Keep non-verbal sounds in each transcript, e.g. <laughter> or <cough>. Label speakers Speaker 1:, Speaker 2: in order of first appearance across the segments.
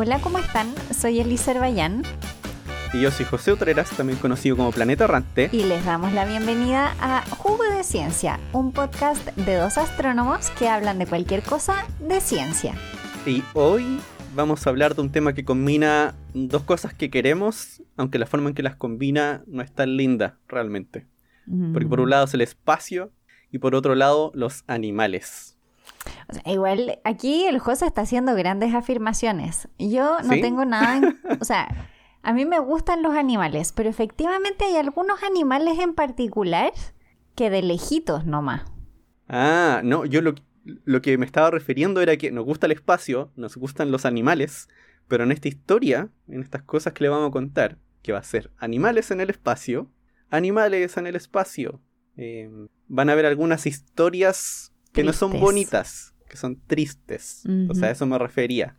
Speaker 1: Hola, ¿cómo están? Soy Elisa Bayán.
Speaker 2: Y yo soy José Utreras, también conocido como Planeta Errante.
Speaker 1: Y les damos la bienvenida a Jugo de Ciencia, un podcast de dos astrónomos que hablan de cualquier cosa de ciencia.
Speaker 2: Y hoy vamos a hablar de un tema que combina dos cosas que queremos, aunque la forma en que las combina no es tan linda realmente. Porque por un lado es el espacio y por otro lado los animales.
Speaker 1: O sea, igual aquí el José está haciendo grandes afirmaciones. Yo no tengo nada, <laughs> o sea, a mí me gustan los animales, pero efectivamente hay algunos animales en particular que de lejitos nomás.
Speaker 2: Ah, no, yo lo, lo que me estaba refiriendo era que nos gusta el espacio, nos gustan los animales, pero en esta historia, en estas cosas que le vamos a contar, que va a ser animales en el espacio, animales en el espacio, eh, van a haber algunas historias que no son bonitas, que son tristes. O sea, a eso me refería.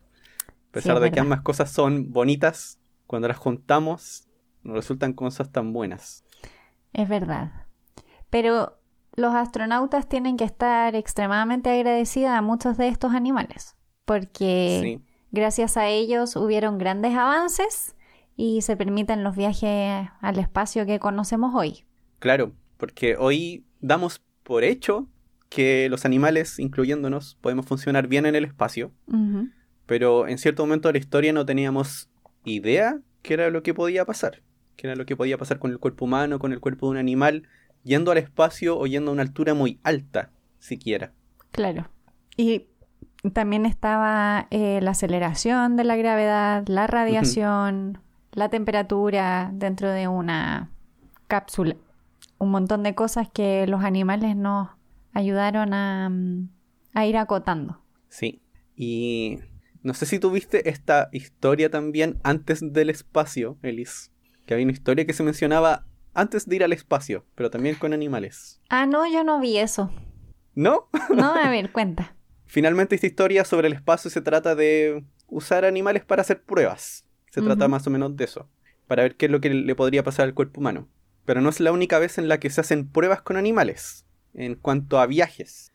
Speaker 2: A pesar de que ambas cosas son bonitas, cuando las juntamos, no resultan cosas tan buenas.
Speaker 1: Es verdad. Pero los astronautas tienen que estar extremadamente agradecidos a muchos de estos animales, porque gracias a ellos hubieron grandes avances y se permiten los viajes al espacio que conocemos hoy.
Speaker 2: Claro, porque hoy damos por hecho que los animales, incluyéndonos, podemos funcionar bien en el espacio, pero en cierto momento de la historia no teníamos idea qué era lo que podía pasar, qué era lo que podía pasar con el cuerpo humano, con el cuerpo de un animal, yendo al espacio o yendo a una altura muy alta, siquiera.
Speaker 1: Claro. Y también estaba eh, la aceleración de la gravedad, la radiación, la temperatura dentro de una cápsula. Un montón de cosas que los animales nos ayudaron mm, a, ir acotando.
Speaker 2: Sí, y no sé si tuviste esta historia también antes del espacio, Elis. Que había una historia que se mencionaba antes de ir al espacio, pero también con animales.
Speaker 1: Ah, no, yo no vi eso.
Speaker 2: ¿No?
Speaker 1: No, a <laughs> ver, cuenta.
Speaker 2: Finalmente esta historia sobre el espacio se trata de usar animales para hacer pruebas. Se trata más o menos de eso, para ver qué es lo que le podría pasar al cuerpo humano. Pero no es la única vez en la que se hacen pruebas con animales en cuanto a viajes.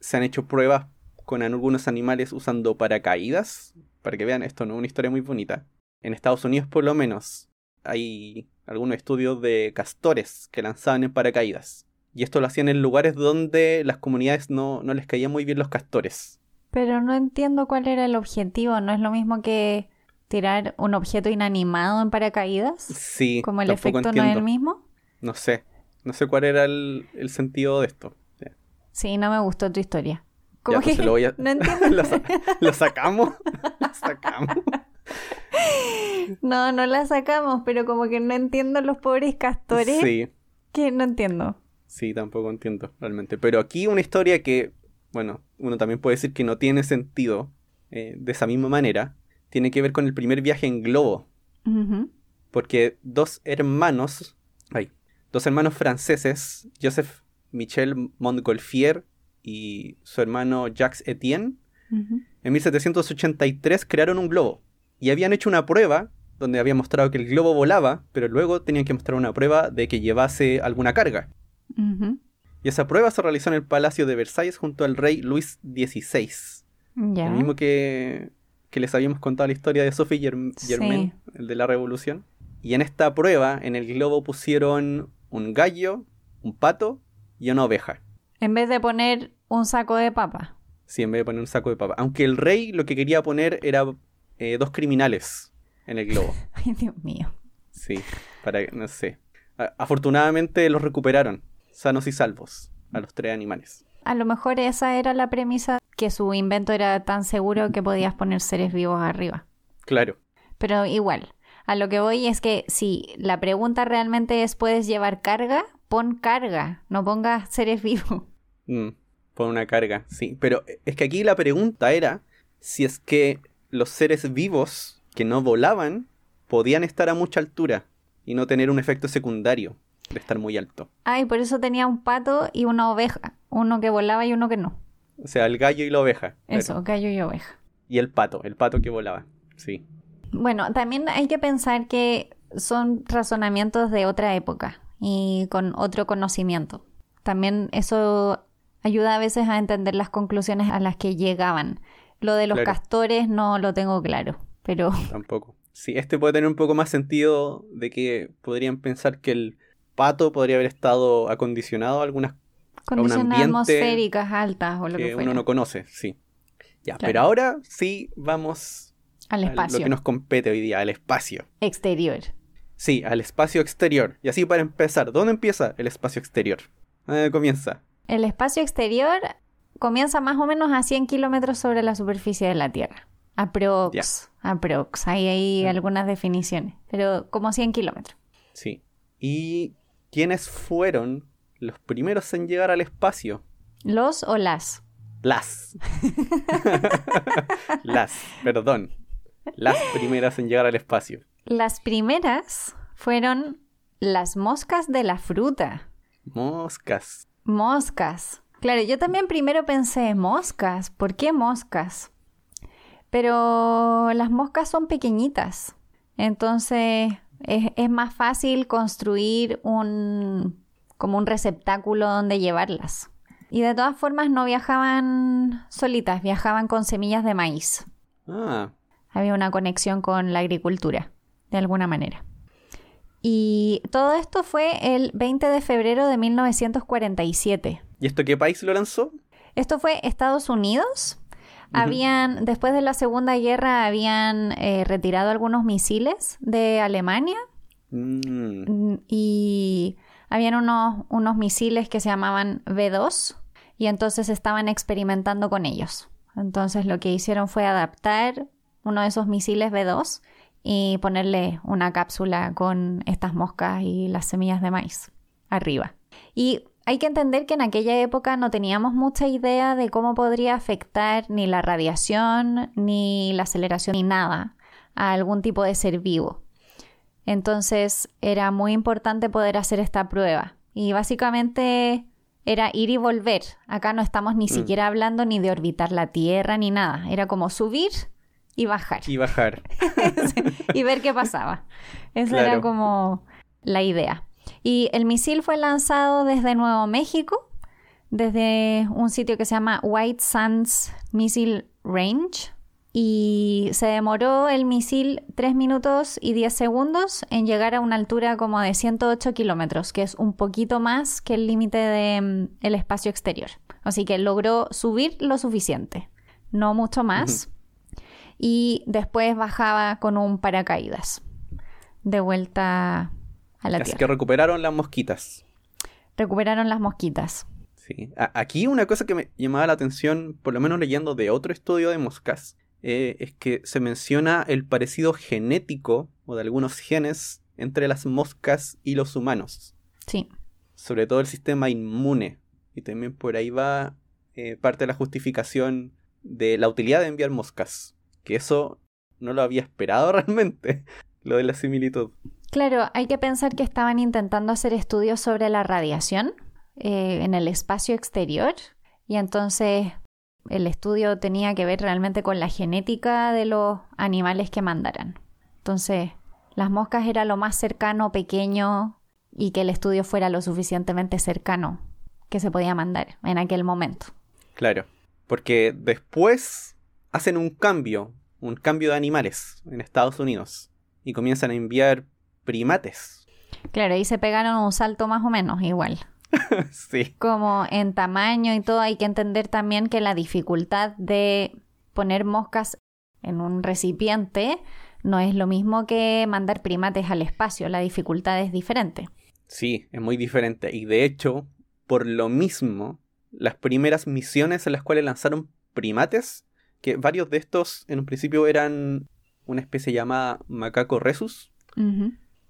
Speaker 2: Se han hecho pruebas con algunos animales usando paracaídas. Para que vean, esto no es una historia muy bonita. En Estados Unidos, por lo menos, hay algunos estudios de castores que lanzaban en paracaídas. Y esto lo hacían en lugares donde las comunidades no, no les caían muy bien los castores.
Speaker 1: Pero no entiendo cuál era el objetivo. ¿No es lo mismo que tirar un objeto inanimado en paracaídas?
Speaker 2: Sí.
Speaker 1: Como el efecto no es el mismo.
Speaker 2: No sé. No sé cuál era el, sentido de esto.
Speaker 1: Sí, no me gustó tu historia. ¿Cómo
Speaker 2: pues
Speaker 1: que?
Speaker 2: Lo <laughs>
Speaker 1: No entiendo. <laughs>
Speaker 2: ¿Lo, sacamos? <laughs> ¿Lo sacamos?
Speaker 1: No, no la sacamos, pero como que no entiendo los pobres castores. Sí. Que no entiendo.
Speaker 2: Sí, tampoco entiendo realmente. Pero aquí una historia que, bueno, uno también puede decir que no tiene sentido eh, de esa misma manera, tiene que ver con el primer viaje en globo. Porque dos hermanos, ay, dos hermanos franceses, Joseph Michel Montgolfier y su hermano Jacques Etienne, en 1783 crearon un globo. Y habían hecho una prueba donde había mostrado que el globo volaba, pero luego tenían que mostrar una prueba de que llevase alguna carga. Y esa prueba se realizó en el Palacio de Versalles junto al rey Luis XVI. El mismo que, que, les habíamos contado la historia de Sophie Germain, el de la Revolución. Y en esta prueba, en el globo pusieron un gallo, un pato y una oveja.
Speaker 1: En vez de poner un saco de papa.
Speaker 2: Sí, en vez de poner un saco de papa. Aunque el rey lo que quería poner era eh, dos criminales en el globo. <laughs>
Speaker 1: Ay, Dios mío.
Speaker 2: Sí, para no sé. afortunadamente los recuperaron, sanos y salvos, a los tres animales.
Speaker 1: A lo mejor esa era la premisa, que su invento era tan seguro que podías poner seres vivos arriba.
Speaker 2: Claro.
Speaker 1: Pero igual, a lo que voy es que si la pregunta realmente es ¿puedes llevar carga? Pon carga, no pongas seres vivos. <laughs>
Speaker 2: Mm, pon una carga, sí. Pero es que aquí la pregunta era si es que los seres vivos que no volaban podían estar a mucha altura y no tener un efecto secundario de estar muy alto.
Speaker 1: Ah, y por eso tenía un pato y una oveja, uno que volaba y uno que no.
Speaker 2: O sea, el gallo y la oveja.
Speaker 1: Eso, gallo y oveja.
Speaker 2: Y el pato, el pato que volaba, sí.
Speaker 1: Bueno, también hay que pensar que son razonamientos de otra época y con otro conocimiento. También eso ayuda a veces a entender las conclusiones a las que llegaban. Lo de los castores no lo tengo claro, pero... <laughs>
Speaker 2: Tampoco. Sí, este puede tener un poco más sentido de que podrían pensar que el pato podría haber estado acondicionado a algunas
Speaker 1: condiciones atmosféricas altas o lo que,
Speaker 2: uno no conoce, sí. Ya, pero ahora sí vamos
Speaker 1: al espacio.
Speaker 2: lo que nos compete hoy día, al espacio.
Speaker 1: Exterior.
Speaker 2: Sí, al espacio exterior. Y así para empezar, ¿dónde empieza el espacio exterior? ¿Dónde comienza?
Speaker 1: El espacio exterior comienza más o menos a 100 kilómetros sobre la superficie de la Tierra. Aprox. Aprox. Hay ahí mm. algunas definiciones, pero como 100 kilómetros.
Speaker 2: Sí. ¿Y quiénes fueron los primeros en llegar al espacio?
Speaker 1: ¿Los o las?
Speaker 2: Las. <laughs> <laughs> las, perdón. Las primeras en llegar al espacio.
Speaker 1: Las primeras fueron las moscas de la fruta.
Speaker 2: Moscas.
Speaker 1: Moscas. Claro, yo también primero pensé moscas. ¿Por qué moscas? Pero las moscas son pequeñitas. Entonces es, es más fácil construir un como un receptáculo donde llevarlas. Y de todas formas no viajaban solitas, viajaban con semillas de maíz.
Speaker 2: Ah.
Speaker 1: Había una conexión con la agricultura, de alguna manera. Y todo esto fue el 20 de febrero de 1947.
Speaker 2: ¿Y esto qué país lo lanzó?
Speaker 1: Esto fue Estados Unidos. Habían, después de la Segunda Guerra, habían eh, retirado algunos misiles de Alemania. Mm. Y habían unos, unos misiles que se llamaban V2 y entonces estaban experimentando con ellos. Entonces lo que hicieron fue adaptar uno de esos misiles V2 y ponerle una cápsula con estas moscas y las semillas de maíz arriba. Y hay que entender que en aquella época no teníamos mucha idea de cómo podría afectar ni la radiación, ni la aceleración, ni nada a algún tipo de ser vivo. Entonces era muy importante poder hacer esta prueba. Y básicamente era ir y volver. Acá no estamos ni mm. siquiera hablando ni de orbitar la Tierra ni nada. Era como subir y bajar.
Speaker 2: Y bajar. <laughs>
Speaker 1: y ver qué pasaba. Esa era como la idea. Y el misil fue lanzado desde Nuevo México, desde un sitio que se llama White Sands Missile Range, y se demoró el misil 3 minutos y 10 segundos en llegar a una altura como de 108 kilómetros, que es un poquito más que el límite del mm, espacio exterior. Así que logró subir lo suficiente, no mucho más. Y después bajaba con un paracaídas de vuelta a la Así
Speaker 2: que recuperaron las mosquitas.
Speaker 1: Recuperaron las mosquitas.
Speaker 2: Sí. aquí una cosa que me llamaba la atención, por lo menos leyendo de otro estudio de moscas, eh, es que se menciona el parecido genético o de algunos genes entre las moscas y los humanos.
Speaker 1: Sí.
Speaker 2: Sobre todo el sistema inmune. Y también por ahí va eh, parte de la justificación de la utilidad de enviar moscas. Que eso no lo había esperado <laughs> realmente, lo de la similitud.
Speaker 1: Claro, hay que pensar que estaban intentando hacer estudios sobre la radiación eh, en el espacio exterior y entonces el estudio tenía que ver realmente con la genética de los animales que mandaran. Entonces, las moscas era lo más cercano, pequeño, y que el estudio fuera lo suficientemente cercano que se podía mandar en aquel momento.
Speaker 2: Claro, porque después hacen un cambio, un cambio de animales en Estados Unidos, y comienzan a enviar primates.
Speaker 1: Claro, y se pegaron un salto más o menos igual. <laughs>
Speaker 2: sí.
Speaker 1: Como en tamaño y todo, hay que entender también que la dificultad de poner moscas en un recipiente no es lo mismo que mandar primates al espacio, la dificultad es diferente.
Speaker 2: Sí, es muy diferente. Y de hecho, por lo mismo, las primeras misiones en las cuales lanzaron primates, que varios de estos en un principio eran una especie llamada macaco resus,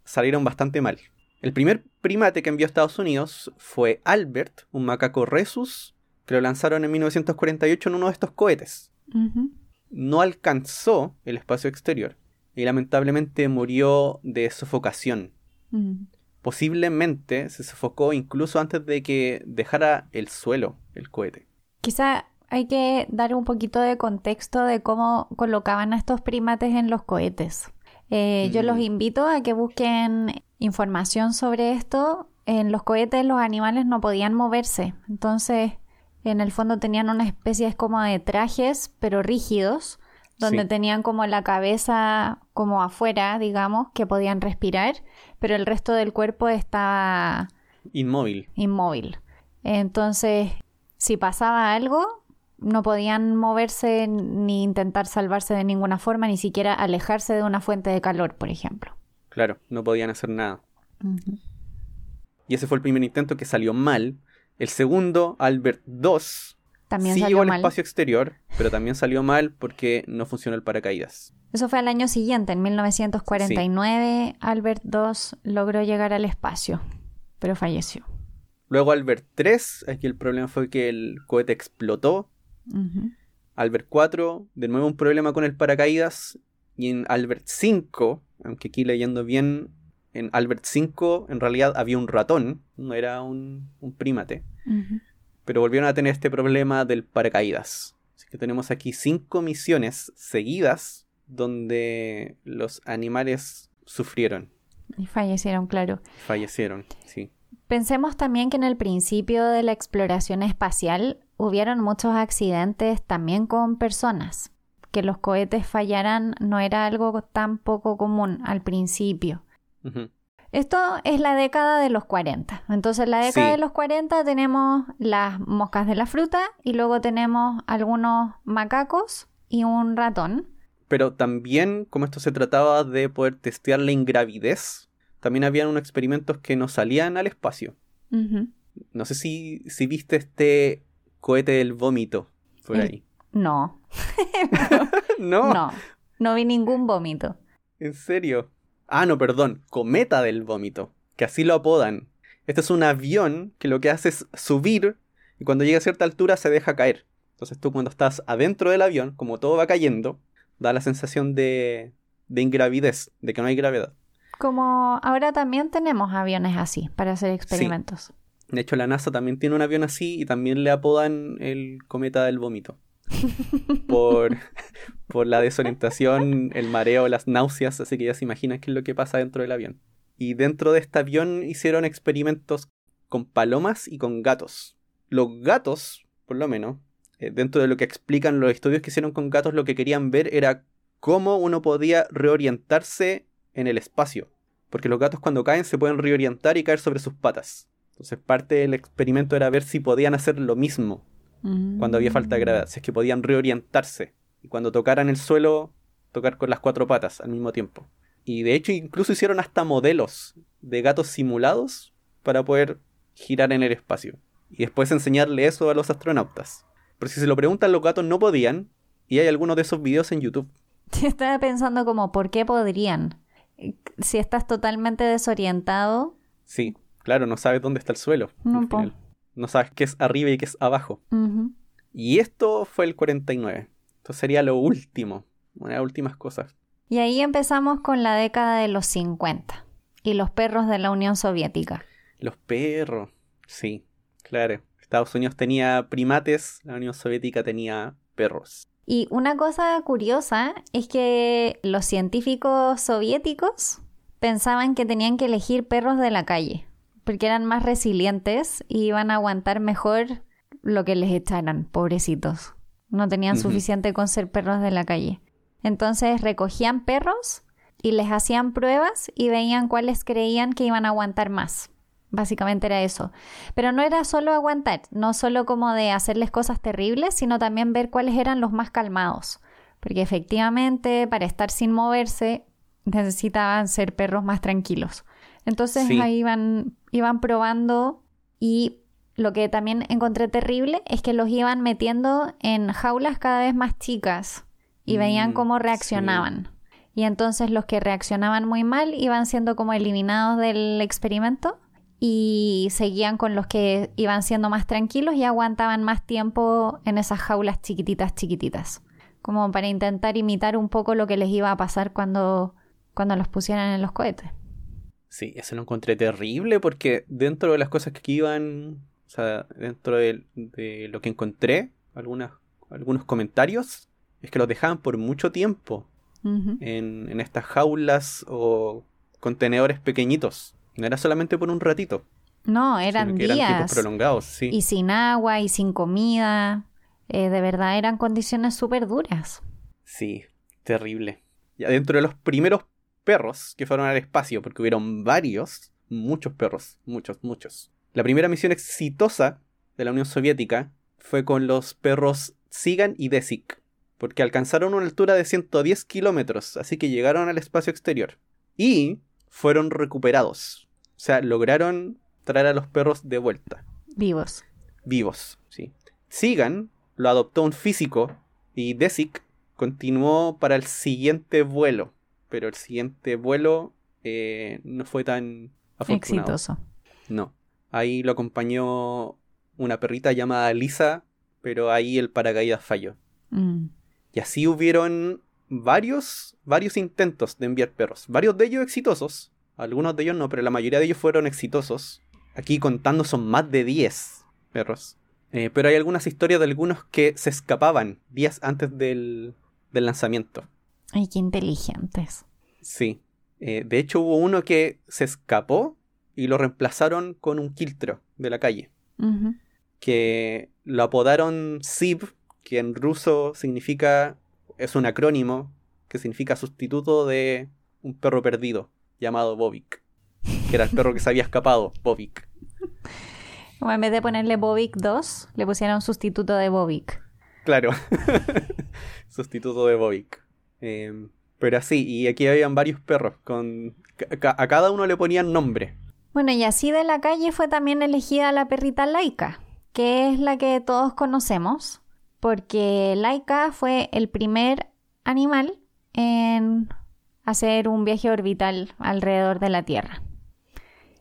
Speaker 2: salieron bastante mal. El primer primate que envió a Estados Unidos fue Albert, un macaco Rhesus, que lo lanzaron en 1948 en uno de estos cohetes. No alcanzó el espacio exterior y lamentablemente murió de sofocación. Posiblemente se sofocó incluso antes de que dejara el suelo el cohete.
Speaker 1: Quizá hay que dar un poquito de contexto de cómo colocaban a estos primates en los cohetes. Eh, yo los invito a que busquen información sobre esto. En los cohetes los animales no podían moverse, entonces En el fondo tenían una especie como de trajes, pero rígidos, donde tenían como la cabeza como afuera, digamos, que podían respirar, pero el resto del cuerpo estaba
Speaker 2: inmóvil.
Speaker 1: Inmóvil. Entonces, si pasaba algo, no podían moverse ni intentar salvarse de ninguna forma, ni siquiera alejarse de una fuente de calor, por ejemplo.
Speaker 2: Claro, no podían hacer nada. Y ese fue el primer intento que salió mal. El segundo, Albert II, también sí llegó al espacio exterior, pero también salió mal porque no funcionó el paracaídas.
Speaker 1: Eso fue al año siguiente, en 1949, Albert II logró llegar al espacio, pero falleció.
Speaker 2: Luego Albert III, aquí el problema fue que el cohete explotó. Albert IV, de nuevo un problema con el paracaídas. Y en Albert V, aunque aquí leyendo bien, en Albert V en realidad había un ratón, no era un, un prímate. Pero volvieron a tener este problema del paracaídas. Así que tenemos aquí cinco misiones seguidas donde los animales sufrieron.
Speaker 1: Y fallecieron, claro.
Speaker 2: Fallecieron, sí.
Speaker 1: Pensemos también que en el principio de la exploración espacial hubieron muchos accidentes también con personas. Que los cohetes fallaran no era algo tan poco común al principio. Esto es la década de los 40. Entonces, en la década de los 40 tenemos las moscas de la fruta y luego tenemos algunos macacos y un ratón.
Speaker 2: Pero también, como esto se trataba de poder testear la ingravidez, también habían unos experimentos que no salían al espacio. No sé si, si viste este cohete del vómito por ahí.
Speaker 1: No. <laughs>
Speaker 2: no.
Speaker 1: No, no vi ningún vómito.
Speaker 2: ¿En serio? Ah, no, perdón, cometa del vómito, que así lo apodan. Este es un avión que lo que hace es subir y cuando llega a cierta altura se deja caer. Entonces tú cuando estás adentro del avión, como todo va cayendo, da la sensación de, de ingravidez, de que no hay gravedad.
Speaker 1: Como ahora también tenemos aviones así para hacer experimentos.
Speaker 2: De hecho, la NASA también tiene un avión así y también le apodan el cometa del vómito. por, <laughs> por la desorientación, el mareo, las náuseas, así que ya se imaginan qué es lo que pasa dentro del avión. Y dentro de este avión hicieron experimentos con palomas y con gatos. Los gatos, por lo menos, eh, dentro de lo que explican los estudios que hicieron con gatos, lo que querían ver era cómo uno podía reorientarse en el espacio. Porque los gatos cuando caen se pueden reorientar y caer sobre sus patas. Entonces parte del experimento era ver si podían hacer lo mismo cuando había falta de gravedad, si es que podían reorientarse y cuando tocaran el suelo, tocar con las cuatro patas al mismo tiempo. Y de hecho incluso hicieron hasta modelos de gatos simulados para poder girar en el espacio. Y después enseñarle eso a los astronautas. Pero si se lo preguntan, los gatos no podían. Y hay algunos de esos videos en YouTube. <laughs>
Speaker 1: Estaba pensando como, ¿por qué podrían? Si estás totalmente desorientado.
Speaker 2: Sí, claro, no sabes dónde está el suelo. No, no sabes qué es arriba y qué es abajo. Y esto fue el 49. Esto sería lo último, una de las últimas cosas.
Speaker 1: Y ahí empezamos con la década de los 50 y los perros de la Unión Soviética.
Speaker 2: Los perros, sí, claro. Estados Unidos tenía primates, la Unión Soviética tenía perros.
Speaker 1: Y una cosa curiosa es que los científicos soviéticos pensaban que tenían que elegir perros de la calle porque eran más resilientes y iban a aguantar mejor lo que les echaran, pobrecitos. No tenían suficiente con ser perros de la calle. Entonces recogían perros y les hacían pruebas y veían cuáles creían que iban a aguantar más. Básicamente era eso. Pero no era solo aguantar, no solo como de hacerles cosas terribles, sino también ver cuáles eran los más calmados. Porque efectivamente, para estar sin moverse, necesitaban ser perros más tranquilos. Entonces ahí iban, iban probando y lo que también encontré terrible es que los iban metiendo en jaulas cada vez más chicas y veían mm, cómo reaccionaban. Y entonces los que reaccionaban muy mal iban siendo como eliminados del experimento y seguían con los que iban siendo más tranquilos y aguantaban más tiempo en esas jaulas chiquititas, chiquititas. Como para intentar imitar un poco lo que les iba a pasar cuando, cuando los pusieran en los cohetes.
Speaker 2: Sí, eso lo encontré terrible porque dentro de las cosas que iban, o sea, dentro de, lo que encontré, algunas, algunos comentarios, es que los dejaban por mucho tiempo en, en estas jaulas o contenedores pequeñitos. No era solamente por un ratito.
Speaker 1: No, eran días. Eran
Speaker 2: prolongados, sí.
Speaker 1: Y sin agua y sin comida. Eh, de verdad eran condiciones súper duras.
Speaker 2: Sí, terrible. Ya dentro de los primeros perros que fueron al espacio, porque hubieron varios, muchos perros, muchos, muchos. La primera misión exitosa de la Unión Soviética fue con los perros Sigan y Desik, porque alcanzaron una altura de 110 kilómetros, así que llegaron al espacio exterior. Y fueron recuperados. O sea, lograron traer a los perros de vuelta.
Speaker 1: Vivos.
Speaker 2: Vivos, sí. Sigan lo adoptó un físico y Desik continuó para el siguiente vuelo. Pero el siguiente vuelo eh, no fue tan afortunado. Exitoso. No. Ahí lo acompañó una perrita llamada Lisa, pero ahí el paracaídas falló. Mm. Y así hubieron varios, varios intentos de enviar perros. Varios de ellos exitosos. Algunos de ellos no, pero la mayoría de ellos fueron exitosos. Aquí contando son más de 10 perros. Eh, pero hay algunas historias de algunos que se escapaban días antes del, lanzamiento.
Speaker 1: Ay, qué inteligentes.
Speaker 2: Sí. Eh, de hecho, hubo uno que se escapó y lo reemplazaron con un quiltro de la calle. Que lo apodaron Sib, que en ruso significa. es un acrónimo que significa sustituto de un perro perdido llamado Bobik. Que era el perro que se había escapado, Bobik. <laughs>
Speaker 1: Como en vez de ponerle Bobik 2, le pusieron sustituto de Bobik.
Speaker 2: Claro. <laughs> sustituto de Bobik. Em, pero así, y aquí habían varios perros. Con, a cada uno le ponían nombre.
Speaker 1: Bueno, y así de la calle fue también elegida la perrita Laika, que es la que todos conocemos, porque Laika fue el primer animal en hacer un viaje orbital alrededor de la Tierra.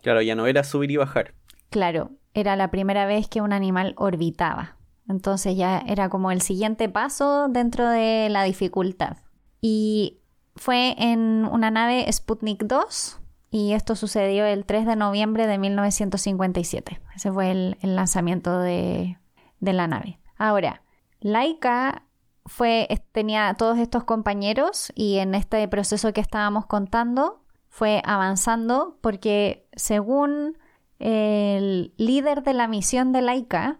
Speaker 2: Claro, ya no era subir y bajar.
Speaker 1: Claro, era la primera vez que un animal orbitaba. Entonces ya era como el siguiente paso dentro de la dificultad. Y fue en una nave Sputnik 2 y esto sucedió el 3 de noviembre de 1957. Ese fue el, lanzamiento de, de, la nave. Ahora, Laika fue, tenía todos estos compañeros y en este proceso que estábamos contando fue avanzando porque según el líder de la misión de Laika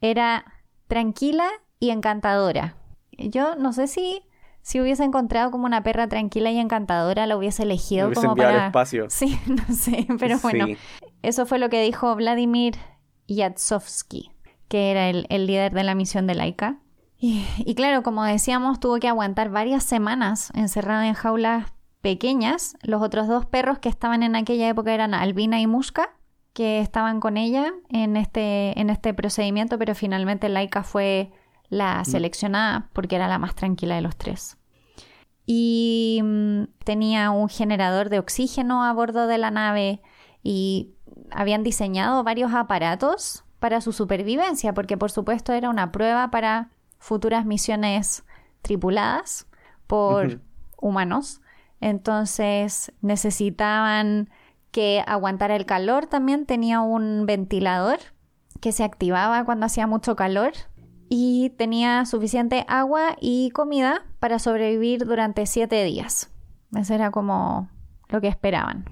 Speaker 1: era tranquila y encantadora. Yo no sé si si hubiese encontrado como una perra tranquila y encantadora, la hubiese elegido como para
Speaker 2: espacio. <laughs>
Speaker 1: Sí, no sé, pero bueno, eso fue lo que dijo Vladimir Yatsovsky, que era el, líder de la misión de Laika. Y, y, claro, como decíamos, tuvo que aguantar varias semanas encerrado en jaulas pequeñas. Los otros dos perros que estaban en aquella época eran Albina y Muska que estaban con ella en este, en este procedimiento, pero finalmente Laika fue la seleccionada porque era la más tranquila de los tres. Y mm, tenía un generador de oxígeno a bordo de la nave y habían diseñado varios aparatos para su supervivencia, porque por supuesto era una prueba para futuras misiones tripuladas por humanos. Entonces necesitaban que aguantara el calor también tenía un ventilador que se activaba cuando hacía mucho calor y tenía suficiente agua y comida para sobrevivir durante siete días. Eso era como lo que esperaban.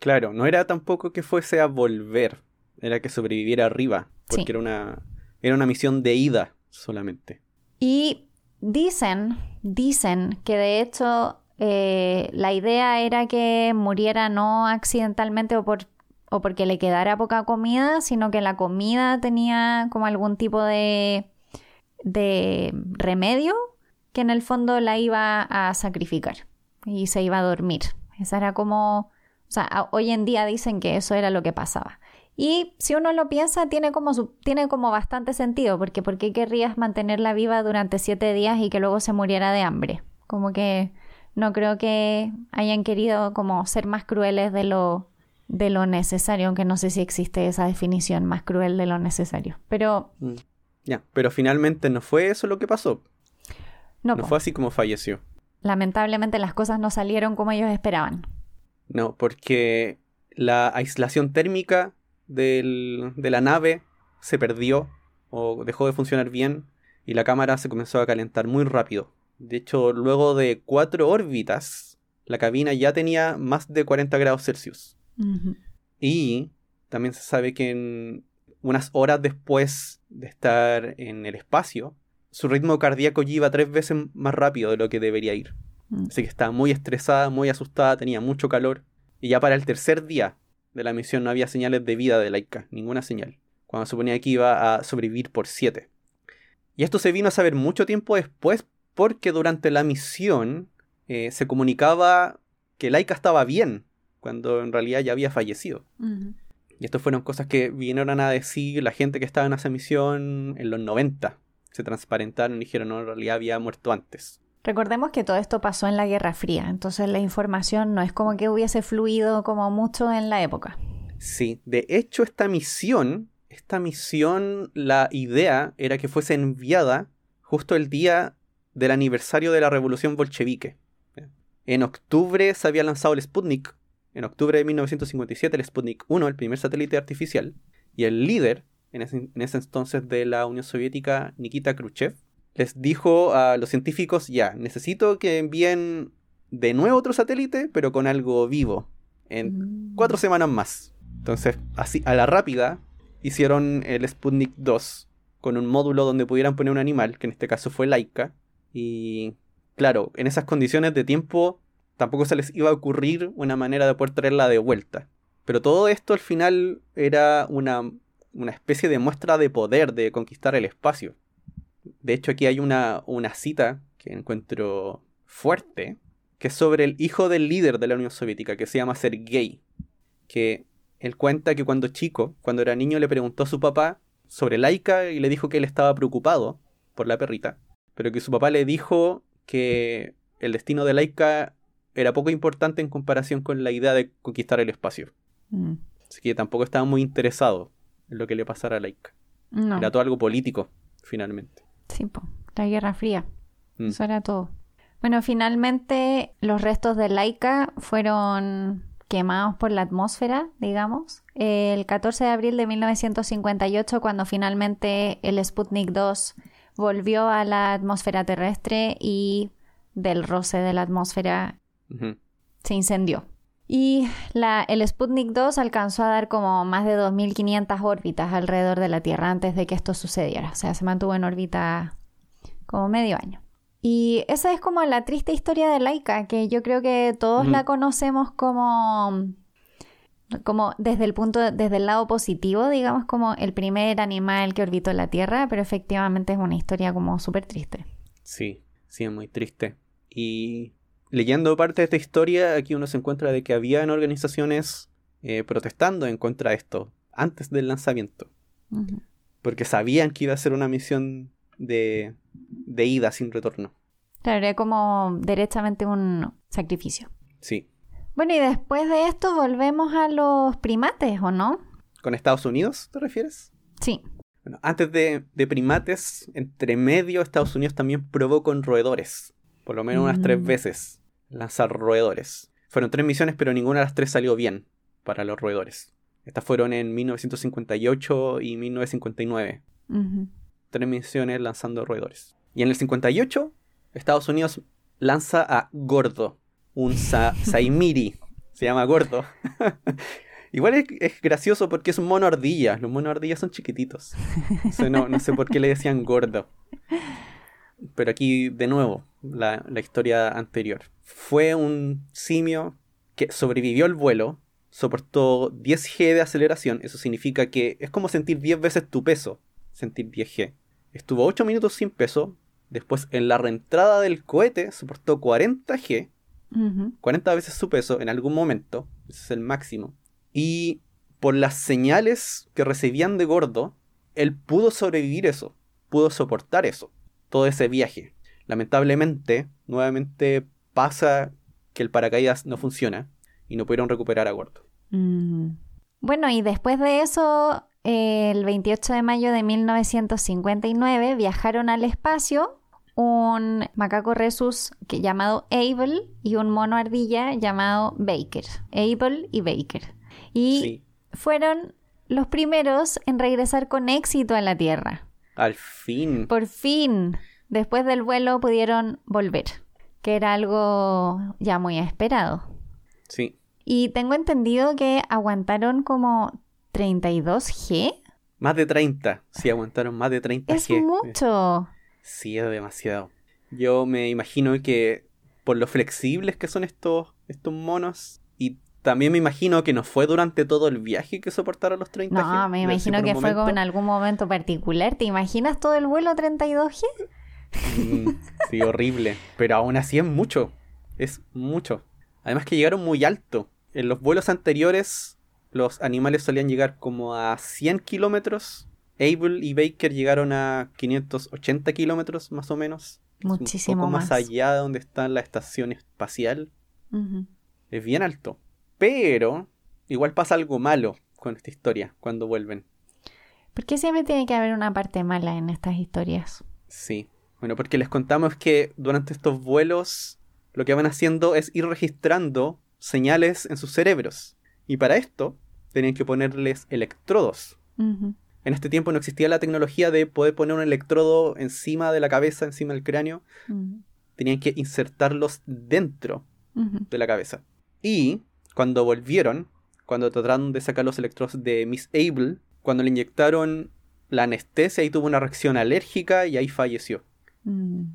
Speaker 2: Claro, no era tampoco que fuese a volver, era que sobreviviera arriba, porque era, una, era una misión de ida solamente.
Speaker 1: Y dicen, dicen que de hecho eh, la idea era que muriera no accidentalmente o, por, o porque le quedara poca comida, sino que la comida tenía como algún tipo de, de remedio que en el fondo la iba a sacrificar y se iba a dormir. Esa era como, o sea, hoy en día dicen que eso era lo que pasaba. Y si uno lo piensa, tiene como, tiene como bastante sentido, porque ¿por qué querrías mantenerla viva durante siete días y que luego se muriera de hambre? Como que no creo que hayan querido como ser más crueles de lo, de lo necesario, aunque no sé si existe esa definición más cruel de lo necesario. Pero...
Speaker 2: Ya, pero finalmente no fue eso lo que pasó. No, no fue así como falleció.
Speaker 1: Lamentablemente las cosas no salieron como ellos esperaban.
Speaker 2: No, porque la aislación térmica del, de la nave se perdió o dejó de funcionar bien y la cámara se comenzó a calentar muy rápido. De hecho, luego de cuatro órbitas, la cabina ya tenía más de 40 grados Celsius. Y también se sabe que en unas horas después de estar en el espacio, su ritmo cardíaco iba tres veces más rápido de lo que debería ir. Mm. Así que estaba muy estresada, muy asustada, tenía mucho calor. Y ya para el tercer día de la misión no había señales de vida de Laika, ninguna señal. Cuando suponía que iba a sobrevivir por siete. Y esto se vino a saber mucho tiempo después porque durante la misión eh, se comunicaba que Laika estaba bien, cuando en realidad ya había fallecido. Y estas fueron cosas que vinieron a decir la gente que estaba en esa misión en los 90. Se transparentaron y dijeron, no, en realidad había muerto antes.
Speaker 1: Recordemos que todo esto pasó en la Guerra Fría, entonces la información no es como que hubiese fluido como mucho en la época.
Speaker 2: Sí, de hecho esta misión, esta misión, la idea era que fuese enviada justo el día del aniversario de la revolución bolchevique. En octubre se había lanzado el Sputnik, en octubre de 1957 el Sputnik 1, el primer satélite artificial, y el líder en ese, entonces de la Unión Soviética, Nikita Khrushchev, les dijo a los científicos, ya, necesito que envíen de nuevo otro satélite, pero con algo vivo, en mm. cuatro semanas más. Entonces, así, a la rápida, hicieron el Sputnik 2, con un módulo donde pudieran poner un animal, que en este caso fue Laika, y claro, en esas condiciones de tiempo tampoco se les iba a ocurrir una manera de poder traerla de vuelta. Pero todo esto al final era una, una especie de muestra de poder, de conquistar el espacio. De hecho, aquí hay una, una cita que encuentro fuerte, que es sobre el hijo del líder de la Unión Soviética, que se llama Sergei, que él cuenta que cuando chico, cuando era niño, le preguntó a su papá sobre Laika y le dijo que él estaba preocupado por la perrita, pero que su papá le dijo que el destino de Laika era poco importante en comparación con la idea de conquistar el espacio. Mm. Así que tampoco estaba muy interesado en lo que le pasara a Laika. Era todo algo político, finalmente.
Speaker 1: Sí, la Guerra Fría. Mm. Eso era todo. Bueno, finalmente los restos de Laika fueron quemados por la atmósfera, digamos, el 14 de abril de 1958, cuando finalmente el Sputnik 2 volvió a la atmósfera terrestre y del roce de la atmósfera se incendió. Y la, el Sputnik 2 alcanzó a dar como más de 2.500 órbitas alrededor de la Tierra antes de que esto sucediera. O sea, se mantuvo en órbita como medio año. Y esa es como la triste historia de Laika, que yo creo que todos la conocemos como, como desde el punto, desde el lado positivo, digamos, como el primer animal que orbitó la Tierra, pero efectivamente es una historia como súper triste.
Speaker 2: Sí, sí, es muy triste. Y leyendo parte de esta historia, aquí uno se encuentra de que habían organizaciones eh, protestando en contra de esto antes del lanzamiento. Porque sabían que iba a ser una misión de, de ida sin retorno.
Speaker 1: Claro, era como directamente un sacrificio.
Speaker 2: Sí.
Speaker 1: Bueno, y después de esto volvemos a los primates, ¿o no?
Speaker 2: ¿Con Estados Unidos te refieres?
Speaker 1: Sí.
Speaker 2: Bueno, antes de, de primates, entre medio, Estados Unidos también probó con roedores por lo menos unas tres mm. veces, lanzar roedores. Fueron tres misiones, pero ninguna de las tres salió bien para los roedores. Estas fueron en 1958 y 1959. Tres misiones lanzando roedores. Y en el 58, Estados Unidos lanza a Gordo, un <laughs> Saimiri. Se llama Gordo. <laughs> Igual es, gracioso porque es un mono ardilla. Los monos ardillas son chiquititos. no, no sé por qué le decían gordo. Pero aquí, de nuevo, la, historia anterior. Fue un simio que sobrevivió al vuelo, soportó 10G de aceleración, eso significa que es como sentir 10 veces tu peso, sentir 10G. Estuvo 8 minutos sin peso, después en la reentrada del cohete soportó 40G, 40 veces su peso en algún momento, ese es el máximo, y por las señales que recibían de gordo, él pudo sobrevivir eso, pudo soportar eso todo ese viaje. Lamentablemente, nuevamente pasa que el paracaídas no funciona y no pudieron recuperar a Gordo.
Speaker 1: Mm. Bueno, y después de eso, el 28 de mayo de 1959 viajaron al espacio un macaco resus que, llamado Abel y un mono ardilla llamado Baker. Abel y Baker. Y fueron los primeros en regresar con éxito a la Tierra.
Speaker 2: Al fin.
Speaker 1: Por fin. Después del vuelo pudieron volver, que era algo ya muy esperado.
Speaker 2: Sí.
Speaker 1: Y tengo entendido que aguantaron como ¿32G?
Speaker 2: Más de 30, sí, aguantaron más de 30G.
Speaker 1: Es mucho.
Speaker 2: Sí, es demasiado. Yo me imagino que por lo flexibles que son estos, estos monos y también me imagino que no fue durante todo el viaje que soportaron los 30G.
Speaker 1: No, me imagino que fue con algún momento particular. ¿Te imaginas todo el vuelo 32G?
Speaker 2: Sí, horrible. Pero aún así es mucho. Es mucho. Además que llegaron muy alto. En los vuelos anteriores los animales solían llegar como a 100 kilómetros. Abel y Baker llegaron a 580 kilómetros más o menos.
Speaker 1: Muchísimo
Speaker 2: un poco
Speaker 1: más.
Speaker 2: allá de donde está la estación espacial. Es bien alto. Pero igual pasa algo malo con esta historia cuando vuelven.
Speaker 1: ¿Por qué siempre tiene que haber una parte mala en estas historias?
Speaker 2: Sí. Bueno, porque les contamos que durante estos vuelos lo que van haciendo es ir registrando señales en sus cerebros. Y para esto tenían que ponerles electrodos. En este tiempo no existía la tecnología de poder poner un electrodo encima de la cabeza, encima del cráneo. Tenían que insertarlos dentro de la cabeza. Y cuando volvieron, cuando trataron de sacar los electrodos de Miss Abel, cuando le inyectaron la anestesia y tuvo una reacción alérgica y ahí falleció.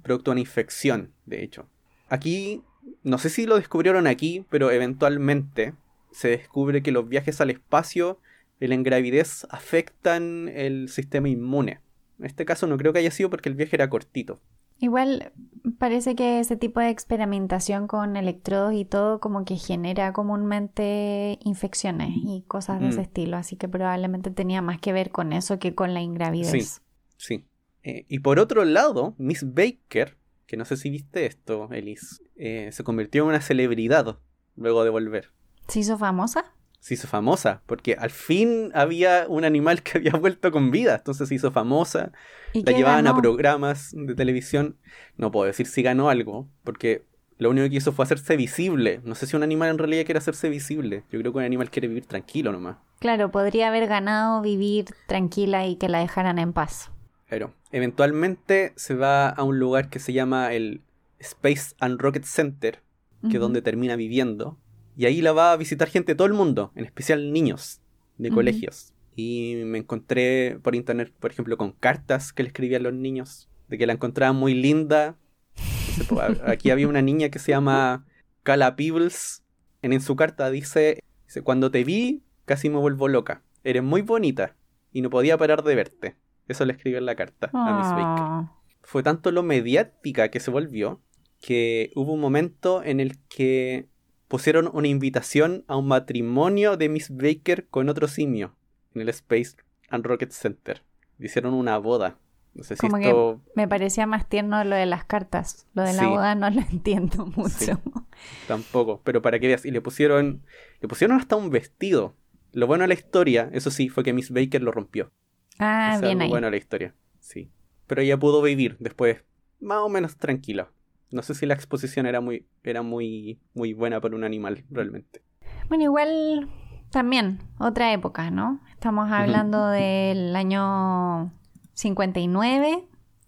Speaker 2: Producto de una infección, de hecho. Aquí, no sé si lo descubrieron aquí, pero eventualmente se descubre que los viajes al espacio y la ingravidez afectan el sistema inmune. En este caso no creo que haya sido porque el viaje era cortito.
Speaker 1: Igual parece que ese tipo de experimentación con electrodos y todo como que genera comúnmente infecciones y cosas de ese
Speaker 2: Mm.
Speaker 1: estilo, así que probablemente tenía más que ver con eso que con la ingravidez.
Speaker 2: Sí, sí. Eh, y por otro lado, Miss Baker, que no sé si viste esto, Elise, eh, se convirtió en una celebridad luego de volver.
Speaker 1: ¿Se hizo famosa?
Speaker 2: Se hizo famosa, porque al fin había un animal que había vuelto con vida, entonces se hizo famosa,
Speaker 1: ¿Y
Speaker 2: la llevaban a programas de televisión. No puedo decir si ganó algo, porque lo único que hizo fue hacerse visible. No sé si un animal en realidad quiere hacerse visible. Yo creo que un animal quiere vivir tranquilo nomás.
Speaker 1: Claro, podría haber ganado vivir tranquila y que la dejaran en paz.
Speaker 2: Pero eventualmente se va a un lugar que se llama el Space and Rocket Center, que es donde termina viviendo. Y ahí la va a visitar gente de todo el mundo, en especial niños de colegios. Y me encontré por internet, por ejemplo, con cartas que le escribían los niños, de que la encontraban muy linda. Pues, Aquí había una niña que se llama Cala Peebles. En, en su carta dice, dice, cuando te vi, casi me vuelvo loca. Eres muy bonita y no podía parar de verte. Eso le escribió en la carta a Miss Baker
Speaker 1: Ah,
Speaker 2: fue tanto lo mediática que se volvió que hubo un momento en el que pusieron una invitación a un matrimonio de Miss Baker con otro simio en el Space and Rocket Center. Hicieron una boda. No sé si
Speaker 1: Como
Speaker 2: esto
Speaker 1: Me parecía más tierno lo de las cartas. Lo de la boda no lo <laughs> entiendo mucho.
Speaker 2: Sí. tampoco, pero para que veas. Y le pusieron, le pusieron hasta un vestido. Lo bueno de la historia, eso sí, fue que Miss Baker lo rompió.
Speaker 1: Ah,
Speaker 2: es
Speaker 1: bien
Speaker 2: algo
Speaker 1: ahí.
Speaker 2: bueno la historia. Sí. Pero ella pudo vivir después más o menos tranquila. No sé si la exposición era muy, era muy, muy buena para un animal, realmente.
Speaker 1: Bueno, igual también, otra época, ¿no? Estamos hablando del año 59.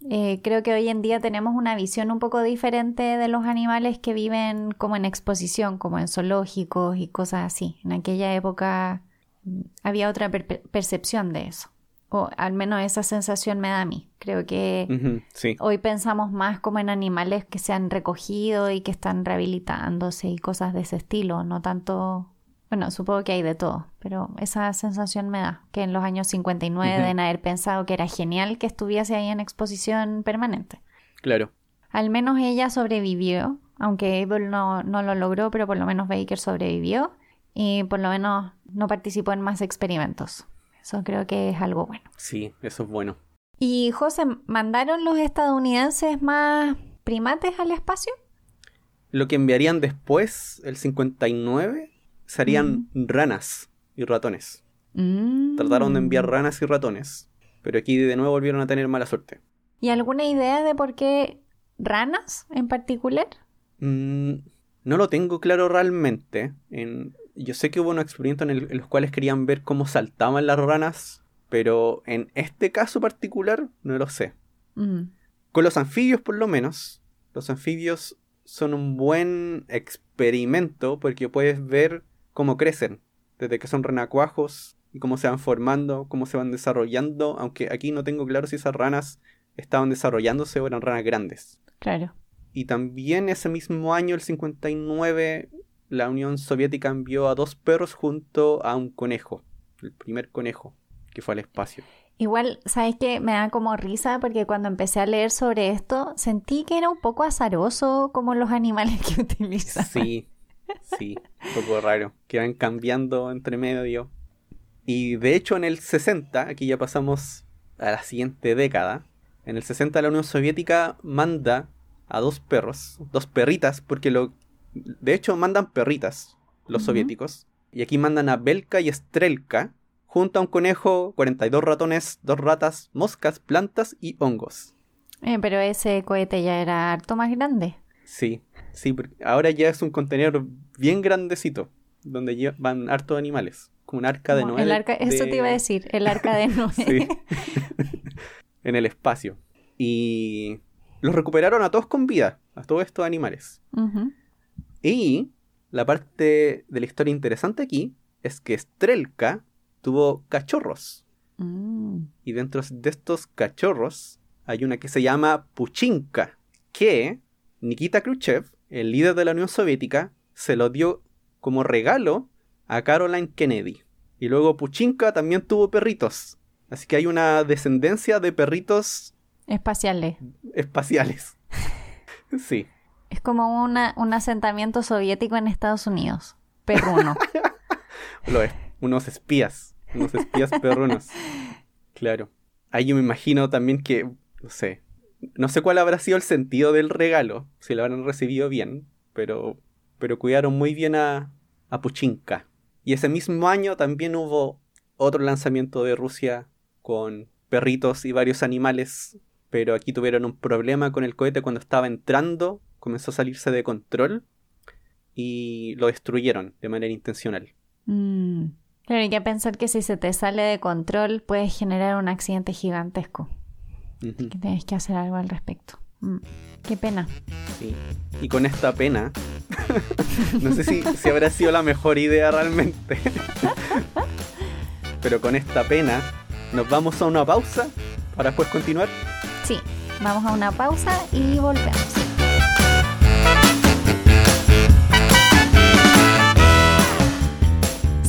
Speaker 1: Eh, creo que hoy en día tenemos una visión un poco diferente de los animales que viven como en exposición, como en zoológicos y cosas así. En aquella época mm, había otra per- percepción de eso. O al menos esa sensación me da a mí. Creo que
Speaker 2: sí,
Speaker 1: Hoy pensamos más como en animales que se han recogido y que están rehabilitándose y cosas de ese estilo, no tanto... Bueno, supongo que hay de todo, pero esa sensación me da, que en los años 59
Speaker 2: Ujú.
Speaker 1: deben haber pensado que era genial que estuviese ahí en exposición permanente.
Speaker 2: claro.
Speaker 1: Al menos ella sobrevivió, aunque Abel no, no lo logró, pero por lo menos Baker sobrevivió y por lo menos no participó en más experimentos. Eso creo que es algo bueno.
Speaker 2: Sí, eso es bueno.
Speaker 1: Y José, ¿mandaron los estadounidenses más primates al espacio?
Speaker 2: Lo que enviarían después, el 59, serían ranas y ratones.
Speaker 1: Mm.
Speaker 2: Trataron de enviar ranas y ratones. Pero aquí de nuevo volvieron a tener mala suerte.
Speaker 1: ¿Y alguna idea de por qué ranas en particular?
Speaker 2: Mm, no lo tengo claro realmente. En- yo sé que hubo unos experimentos en, el- en los cuales querían ver cómo saltaban las ranas, pero en este caso particular no lo sé.
Speaker 1: Mm.
Speaker 2: Con los anfibios por lo menos, los anfibios son un buen experimento porque puedes ver cómo crecen, desde que son renacuajos y cómo se van formando, cómo se van desarrollando, aunque aquí no tengo claro si esas ranas estaban desarrollándose o eran ranas grandes.
Speaker 1: Claro.
Speaker 2: Y también ese mismo año, el 59, la Unión Soviética envió a dos perros junto a un conejo, el primer conejo que fue al espacio.
Speaker 1: Igual, ¿sabes qué? Me da como risa porque cuando empecé a leer sobre esto, sentí que era un poco azaroso como los animales que <laughs> utilizan.
Speaker 2: Sí, sí, un poco raro, que van cambiando entre medio. Y de hecho en el 60, aquí ya pasamos a la siguiente década, en el 60 la Unión Soviética manda a dos perros, dos perritas, porque lo... De hecho mandan perritas los soviéticos. Y aquí mandan a Belka y Estrelka, junto a un conejo, 42 ratones, dos ratas, moscas, plantas y hongos.
Speaker 1: Eh, pero ese cohete ya era harto más grande.
Speaker 2: Sí, sí, ahora ya es un contenedor bien grandecito, donde van hartos animales, como un arca de Noé.
Speaker 1: Eso te iba a decir, el arca de <laughs> Noé. sí. <laughs>
Speaker 2: en el espacio. Y los recuperaron a todos con vida, a todos estos animales. Y la parte de la historia interesante aquí es que Strelka tuvo cachorros. Mm. Y dentro de estos cachorros hay una que se llama Puchinka, que Nikita Khrushchev, el líder de la Unión Soviética, se lo dio como regalo a Caroline Kennedy. Y luego Puchinka también tuvo perritos. Así que hay una descendencia de perritos
Speaker 1: espaciales.
Speaker 2: Espaciales. <laughs> sí.
Speaker 1: Es como una, un asentamiento soviético en Estados Unidos. Perruno. <laughs>
Speaker 2: Lo es. Unos espías unos espías perrunos. Claro. Ahí yo me imagino también que, no sé, no sé cuál habrá sido el sentido del regalo, si lo habrán recibido bien, pero, pero cuidaron muy bien a, a Puchinka. Y ese mismo año también hubo otro lanzamiento de Rusia con perritos y varios animales, pero aquí tuvieron un problema con el cohete cuando estaba entrando, comenzó a salirse de control y lo destruyeron de manera intencional.
Speaker 1: Mm. Claro, hay que pensar que si se te sale de control puedes generar un accidente gigantesco. Que tienes que hacer algo al respecto. Mm, qué pena.
Speaker 2: Sí. Y con esta pena, <laughs> no sé si, si habrá sido la mejor idea realmente. <laughs> Pero con esta pena, nos vamos a una pausa para después continuar.
Speaker 1: Sí, vamos a una pausa y volvemos.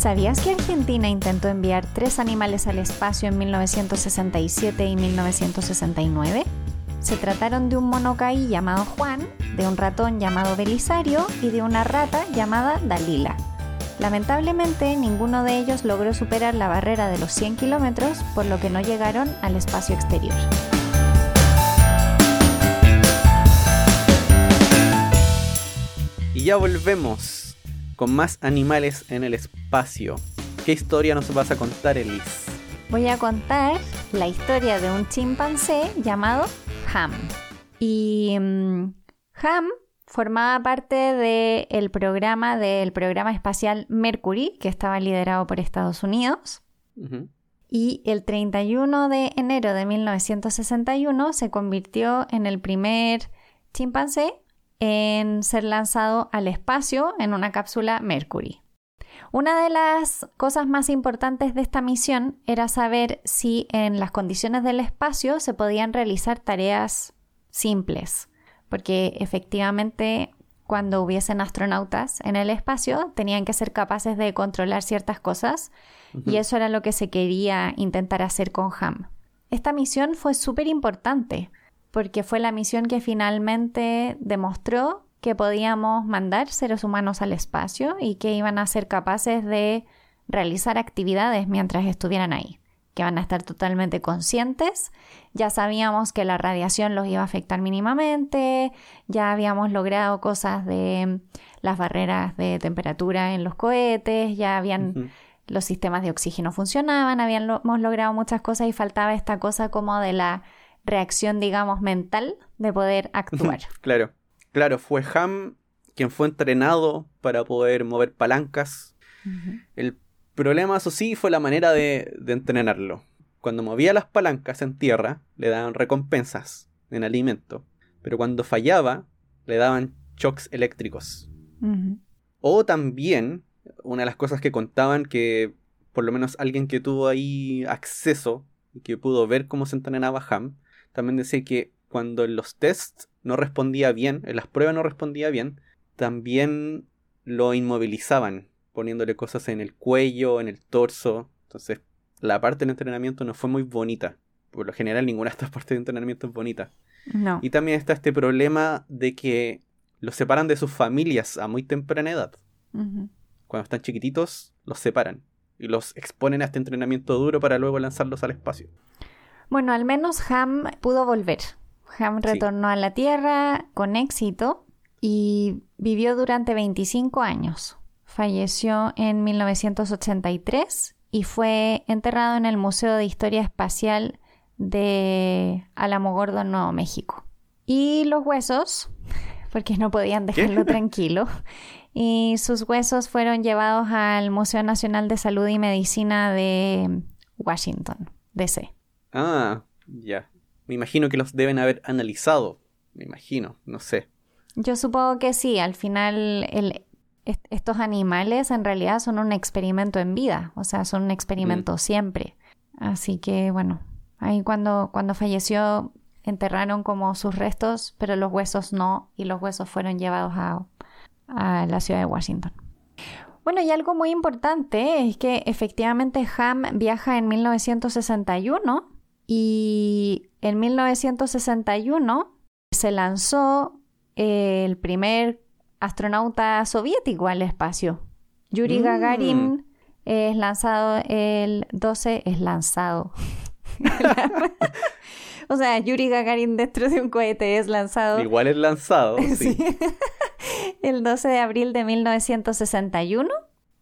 Speaker 1: ¿Sabías que Argentina intentó enviar tres animales al espacio en 1967 y 1969? Se trataron de un monocaí llamado Juan, de un ratón llamado Belisario y de una rata llamada Dalila. Lamentablemente, ninguno de ellos logró superar la barrera de los 100 kilómetros, por lo que no llegaron al espacio exterior.
Speaker 2: Y ya volvemos con más animales en el espacio. ¿Qué historia nos vas a contar, Elise?
Speaker 1: Voy a contar la historia de un chimpancé llamado Ham. Y mm, Ham formaba parte del programa del programa espacial Mercury, que estaba liderado por Estados Unidos. Y el 31 de enero de 1961 se convirtió en el primer chimpancé en ser lanzado al espacio en una cápsula Mercury. Una de las cosas más importantes de esta misión era saber si en las condiciones del espacio se podían realizar tareas simples, porque efectivamente cuando hubiesen astronautas en el espacio tenían que ser capaces de controlar ciertas cosas y eso era lo que se quería intentar hacer con HAM. Esta misión fue súper importante porque fue la misión que finalmente demostró que podíamos mandar seres humanos al espacio y que iban a ser capaces de realizar actividades mientras estuvieran ahí, que van a estar totalmente conscientes. Ya sabíamos que la radiación los iba a afectar mínimamente, ya habíamos logrado cosas de las barreras de temperatura en los cohetes, ya habían... Los sistemas de oxígeno funcionaban, habíamos logrado muchas cosas y faltaba esta cosa como de la reacción, digamos, mental de poder actuar. <laughs>
Speaker 2: claro, claro, fue Ham quien fue entrenado para poder mover palancas. El problema, eso sí, fue la manera de, de, entrenarlo. Cuando movía las palancas en tierra, le daban recompensas en alimento, pero cuando fallaba, le daban shocks eléctricos. O también, una de las cosas que contaban que por lo menos alguien que tuvo ahí acceso y que pudo ver cómo se entrenaba Ham, también decía que cuando en los tests no respondía bien, en las pruebas no respondía bien, también lo inmovilizaban, poniéndole cosas en el cuello, en el torso. Entonces, la parte del entrenamiento no fue muy bonita. Por lo general, ninguna de estas <laughs> partes de entrenamiento es bonita.
Speaker 1: No.
Speaker 2: Y también está este problema de que los separan de sus familias a muy temprana edad. Cuando están chiquititos, los separan y los exponen a este entrenamiento duro para luego lanzarlos al espacio.
Speaker 1: Bueno, al menos Ham pudo volver. Ham retornó a la Tierra con éxito y vivió durante 25 años. Falleció en 1983 y fue enterrado en el Museo de Historia Espacial de Alamogordo, Nuevo México. Y los huesos, <laughs> porque no podían dejarlo tranquilo, <laughs> y sus huesos fueron llevados al Museo Nacional de Salud y Medicina de Washington, D.C.
Speaker 2: Ah, ya. Me imagino que los deben haber analizado. Me imagino, no sé.
Speaker 1: Yo supongo que sí. Al final, estos animales en realidad son un experimento en vida. O sea, son un experimento mm. siempre. Así que, bueno, ahí cuando, cuando falleció enterraron como sus restos, pero los huesos no. Y los huesos fueron llevados a, a la ciudad de Washington. Bueno, y algo muy importante es que efectivamente Ham viaja en 1961 y en 1961 se lanzó el primer astronauta soviético al espacio. Yuri mm. Gagarin es lanzado el 12, es lanzado. <laughs> o sea, Yuri Gagarin dentro de un cohete es lanzado.
Speaker 2: Igual es lanzado, <laughs> sí.
Speaker 1: el 12 de abril de 1961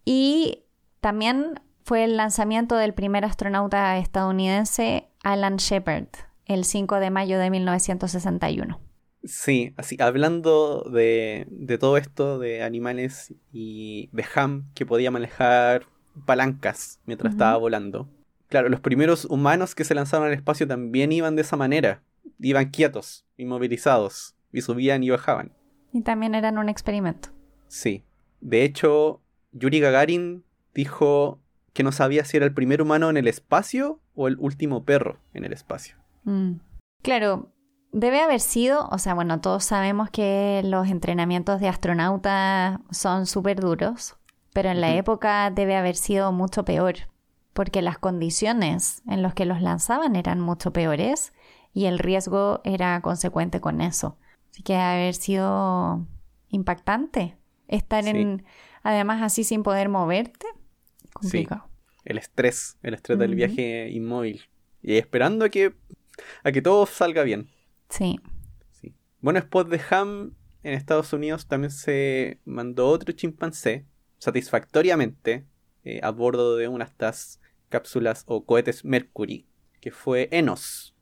Speaker 1: y también fue el lanzamiento del primer astronauta estadounidense Alan Shepard el 5 de mayo de 1961.
Speaker 2: Sí, así, hablando de, todo esto de animales y de Ham que podía manejar palancas mientras estaba volando. Claro, los primeros humanos que se lanzaron al espacio también iban de esa manera. Iban quietos, inmovilizados, y subían y bajaban.
Speaker 1: Y también eran un experimento.
Speaker 2: Sí. De hecho, Yuri Gagarin dijo que no sabía si era el primer humano en el espacio o el último perro en el espacio.
Speaker 1: Mm. Claro, debe haber sido, o sea, bueno, todos sabemos que los entrenamientos de astronauta son súper duros, pero en la época debe haber sido mucho peor, porque las condiciones en las que los lanzaban eran mucho peores y el riesgo era consecuente con eso. Así que debe haber sido impactante estar en, además así sin poder moverte. Complicado.
Speaker 2: El estrés, el estrés del viaje inmóvil. Y esperando a que, a que todo salga bien.
Speaker 1: Sí.
Speaker 2: sí. Bueno, después de Ham, en Estados Unidos también se mandó otro chimpancé, satisfactoriamente, eh, a bordo de una de estas cápsulas o cohetes Mercury, que fue Enos.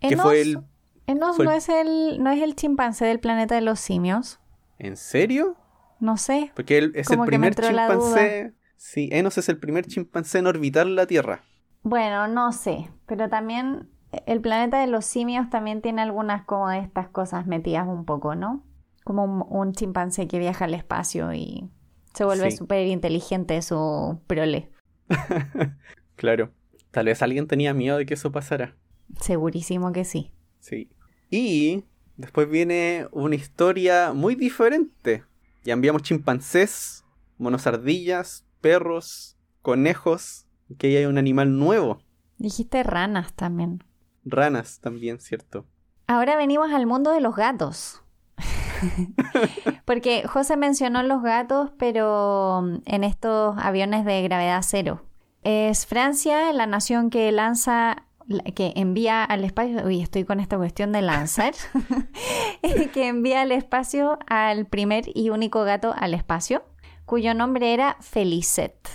Speaker 1: Enos, que fue el, Enos no, Es el, no es el chimpancé del planeta de los simios.
Speaker 2: ¿En serio?
Speaker 1: No sé.
Speaker 2: Porque él es el primer chimpancé. Sí, Enos es el primer chimpancé en orbitar la Tierra.
Speaker 1: Bueno, no sé, pero también el planeta de los simios también tiene algunas como de estas cosas metidas un poco, ¿no? Como un, chimpancé que viaja al espacio y se vuelve súper inteligente su prole. <laughs>
Speaker 2: claro. Tal vez alguien tenía miedo de que eso pasara.
Speaker 1: Segurísimo que sí.
Speaker 2: Sí. Y después viene una historia muy diferente. Ya enviamos chimpancés, monos ardillas, perros, conejos, que hay un animal nuevo.
Speaker 1: Dijiste ranas también.
Speaker 2: Ranas también, cierto.
Speaker 1: Ahora venimos al mundo de los gatos. <laughs> Porque José mencionó los gatos, pero mm, en estos aviones de gravedad cero. Es Francia la nación que lanza, que envía al espacio, uy, estoy con esta cuestión de lanzar, <laughs> <laughs> que envía al espacio al primer y único gato al espacio cuyo nombre era Felicet.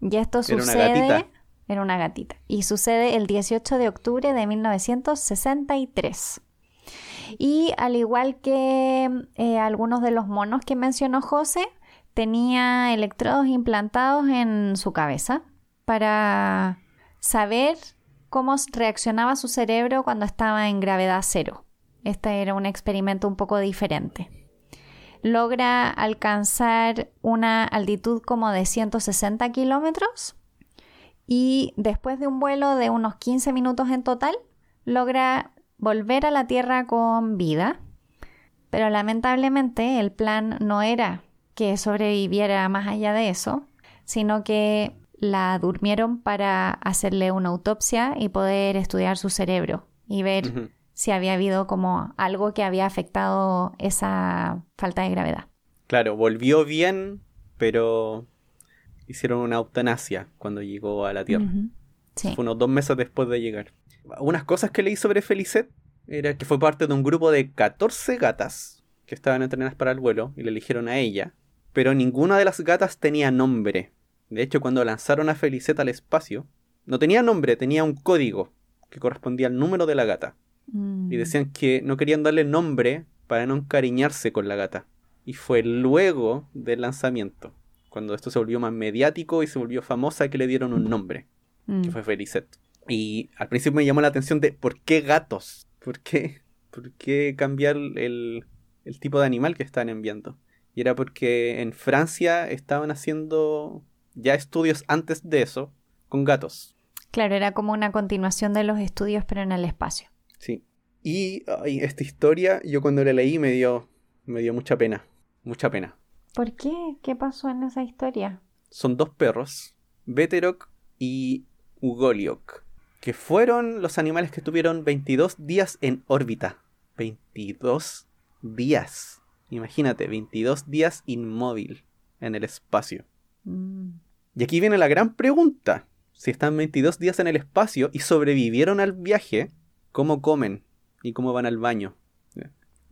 Speaker 1: Y esto sucede... Era una gatita. Y sucede el 18 de octubre de 1963. Y al igual que eh, algunos de los monos que mencionó José, tenía electrodos implantados en su cabeza para saber cómo reaccionaba su cerebro cuando estaba en gravedad cero. Este era un experimento un poco diferente logra alcanzar una altitud como de 160 kilómetros y después de un vuelo de unos 15 minutos en total, logra volver a la Tierra con vida. Pero lamentablemente el plan no era que sobreviviera más allá de eso, sino que la durmieron para hacerle una autopsia y poder estudiar su cerebro y ver si había habido como algo que había afectado esa falta de gravedad.
Speaker 2: Claro, volvió bien, pero hicieron una eutanasia cuando llegó a la Tierra. Fue unos dos meses después de llegar. Unas cosas que leí sobre Felicet era que fue parte de un grupo de 14 gatas que estaban entrenadas para el vuelo y le eligieron a ella, pero ninguna de las gatas tenía nombre. De hecho, cuando lanzaron a Felicet al espacio, no tenía nombre, tenía un código que correspondía al número de la gata. Y mm. decían que no querían darle nombre para no encariñarse con la gata. Y fue luego del lanzamiento cuando esto se volvió más mediático y se volvió famosa, que le dieron un nombre, que mm. fue Felicet. Y al principio me llamó la atención de ¿por qué gatos? ¿Por qué? ¿Por qué cambiar el, el tipo de animal que están enviando? Y era porque en Francia estaban haciendo ya estudios antes de eso con gatos.
Speaker 1: Claro, era como una continuación de los estudios, pero en el espacio.
Speaker 2: Sí. Y esta historia, yo cuando la leí me dio, me dio mucha pena. Mucha pena.
Speaker 1: ¿Por qué? ¿Qué pasó en esa historia?
Speaker 2: Son dos perros, Veterok y Ugoliok, que fueron los animales que estuvieron 22 días en órbita. 22 días. Imagínate, 22 días inmóvil en el espacio. Mm. Y aquí viene la gran pregunta. Si están 22 días en el espacio y sobrevivieron al viaje, ¿cómo comen? ¿Y cómo van al baño?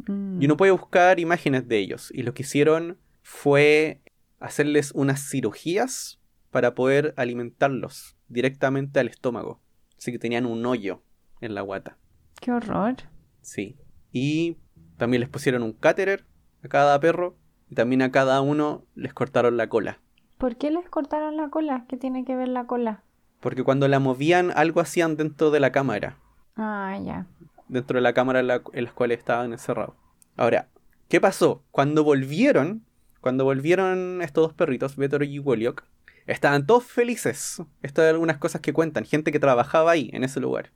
Speaker 2: Mm. Y uno puede buscar imágenes de ellos. Y lo que hicieron fue hacerles unas cirugías para poder alimentarlos directamente al estómago. Así que tenían un hoyo en la guata.
Speaker 1: ¡Qué horror!
Speaker 2: Sí. Y también les pusieron un cáterer a cada perro y también a cada uno les cortaron la cola.
Speaker 1: ¿Por qué les cortaron la cola? ¿Qué tiene que ver la cola?
Speaker 2: Porque cuando la movían algo hacían dentro de la cámara.
Speaker 1: Ah, ya.
Speaker 2: Dentro de la cámara en la, cual estaban encerrados. Ahora, ¿qué pasó? Cuando volvieron, cuando volvieron estos dos perritos, Betor y Woliok, estaban todos felices. Esto es algunas cosas que cuentan, gente que trabajaba ahí, en ese lugar.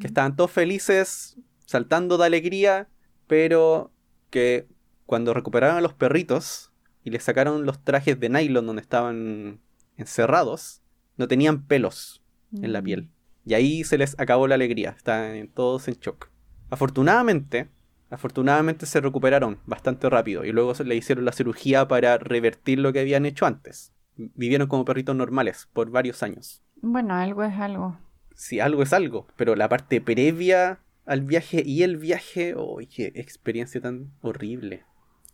Speaker 2: Que estaban todos felices, saltando de alegría, pero que cuando recuperaron a los perritos y les sacaron los trajes de nylon donde estaban encerrados, no tenían pelos en la piel. Y ahí se les acabó la alegría, estaban todos en shock. Afortunadamente, Afortunadamente se recuperaron bastante rápido y luego le hicieron la cirugía para revertir lo que habían hecho antes. Vivieron como perritos normales por varios años.
Speaker 1: Bueno, algo es algo.
Speaker 2: Sí, algo es algo, pero la parte previa al viaje y el viaje, ¡oh, qué experiencia tan horrible!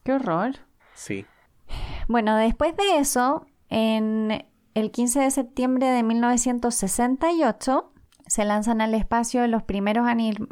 Speaker 1: ¡Qué horror!
Speaker 2: Sí.
Speaker 1: Bueno, después de eso, en el 15 de septiembre de 1968, se lanzan al espacio los primeros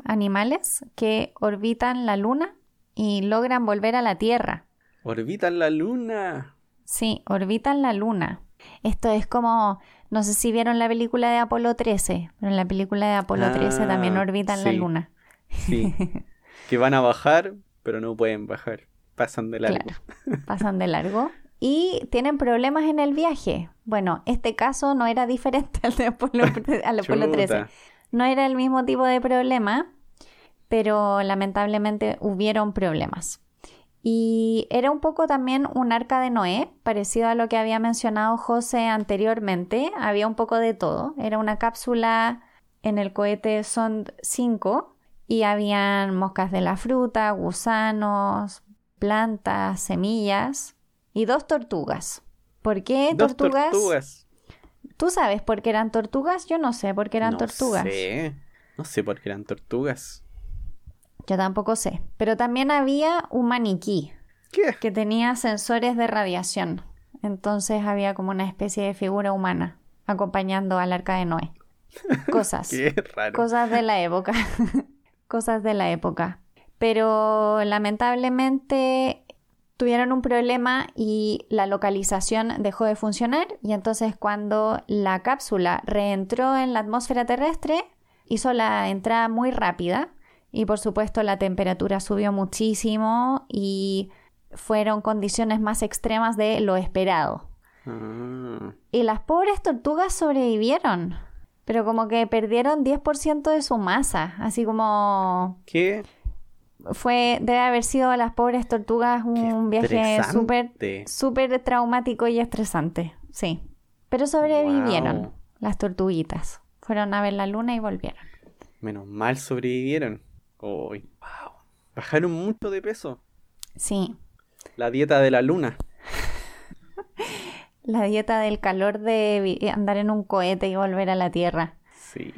Speaker 1: animales que orbitan la Luna y logran volver a la Tierra.
Speaker 2: Orbitan la Luna.
Speaker 1: Sí, orbitan la Luna. Esto es como, no sé si vieron la película de Apolo 13, pero en la película de Apolo 13 también ah, orbitan la Luna.
Speaker 2: Sí. <laughs> que van a bajar, pero no pueden bajar. Pasan de largo.
Speaker 1: Claro, pasan de largo y tienen problemas en el viaje. Bueno, este caso no era diferente <laughs> al de Apolo, <laughs> al Apolo 13. No era el mismo tipo de problema, pero lamentablemente hubieron problemas. Y era un poco también un arca de Noé, parecido a lo que había mencionado José anteriormente. Había un poco de todo. Era una cápsula en el cohete Sond 5 y habían moscas de la fruta, gusanos, plantas, semillas y dos tortugas. ¿Por qué dos tortugas? ¿Tú sabes por qué eran tortugas? Yo no sé por qué eran tortugas.
Speaker 2: No sé. No sé por qué eran tortugas.
Speaker 1: Yo tampoco sé. Pero también había un maniquí.
Speaker 2: ¿Qué?
Speaker 1: Que tenía sensores de radiación. Entonces había como una especie de figura humana acompañando al arca de Noé. <laughs> Cosas.
Speaker 2: Qué raro.
Speaker 1: Cosas de la época. <laughs> Cosas de la época. Pero lamentablemente tuvieron un problema y la localización dejó de funcionar y entonces cuando la cápsula reentró en la atmósfera terrestre hizo la entrada muy rápida y por supuesto la temperatura subió muchísimo y fueron condiciones más extremas de lo esperado.
Speaker 2: Ah.
Speaker 1: Y las pobres tortugas sobrevivieron, pero como que perdieron 10% de su masa, así como
Speaker 2: ¿Qué?
Speaker 1: Fue debe haber sido a las pobres tortugas un viaje súper súper traumático y estresante, sí. Pero sobrevivieron
Speaker 2: Wow.
Speaker 1: las tortuguitas. Fueron a ver la luna y volvieron.
Speaker 2: Menos mal sobrevivieron. Uy, wow. Bajaron mucho de peso.
Speaker 1: Sí.
Speaker 2: La dieta de la luna. <laughs>
Speaker 1: La dieta del calor de andar en un cohete y volver a la Tierra.
Speaker 2: Sí.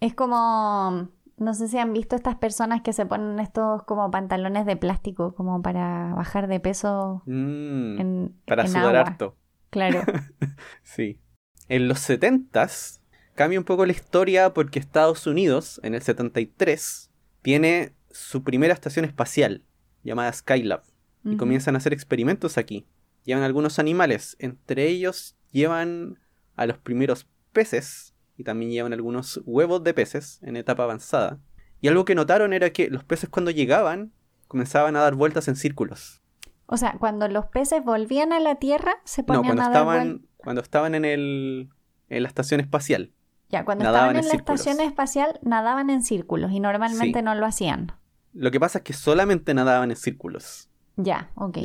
Speaker 1: Es como, no sé si han visto estas personas que se ponen estos como pantalones de plástico como para bajar de peso
Speaker 2: Mm,
Speaker 1: en,
Speaker 2: para
Speaker 1: en
Speaker 2: sudar
Speaker 1: agua.
Speaker 2: harto.
Speaker 1: Claro. <laughs>
Speaker 2: Sí. En los 70s cambia un poco la historia porque Estados Unidos, en el 73, tiene su primera estación espacial, llamada Skylab, y comienzan a hacer experimentos aquí. Llevan algunos animales, entre ellos llevan a los primeros peces y también llevan algunos huevos de peces en etapa avanzada. Y algo que notaron era que los peces cuando llegaban comenzaban a dar vueltas en círculos.
Speaker 1: O sea, cuando los peces volvían a la Tierra, se
Speaker 2: No,
Speaker 1: ponían
Speaker 2: cuando
Speaker 1: a dar
Speaker 2: estaban, cuando estaban en, el, en la estación espacial.
Speaker 1: Ya, cuando estaban en
Speaker 2: en
Speaker 1: la
Speaker 2: círculos.
Speaker 1: estación espacial, nadaban en círculos y normalmente
Speaker 2: Sí.
Speaker 1: no lo hacían.
Speaker 2: Lo que pasa es que solamente nadaban en círculos.
Speaker 1: Ya, ok.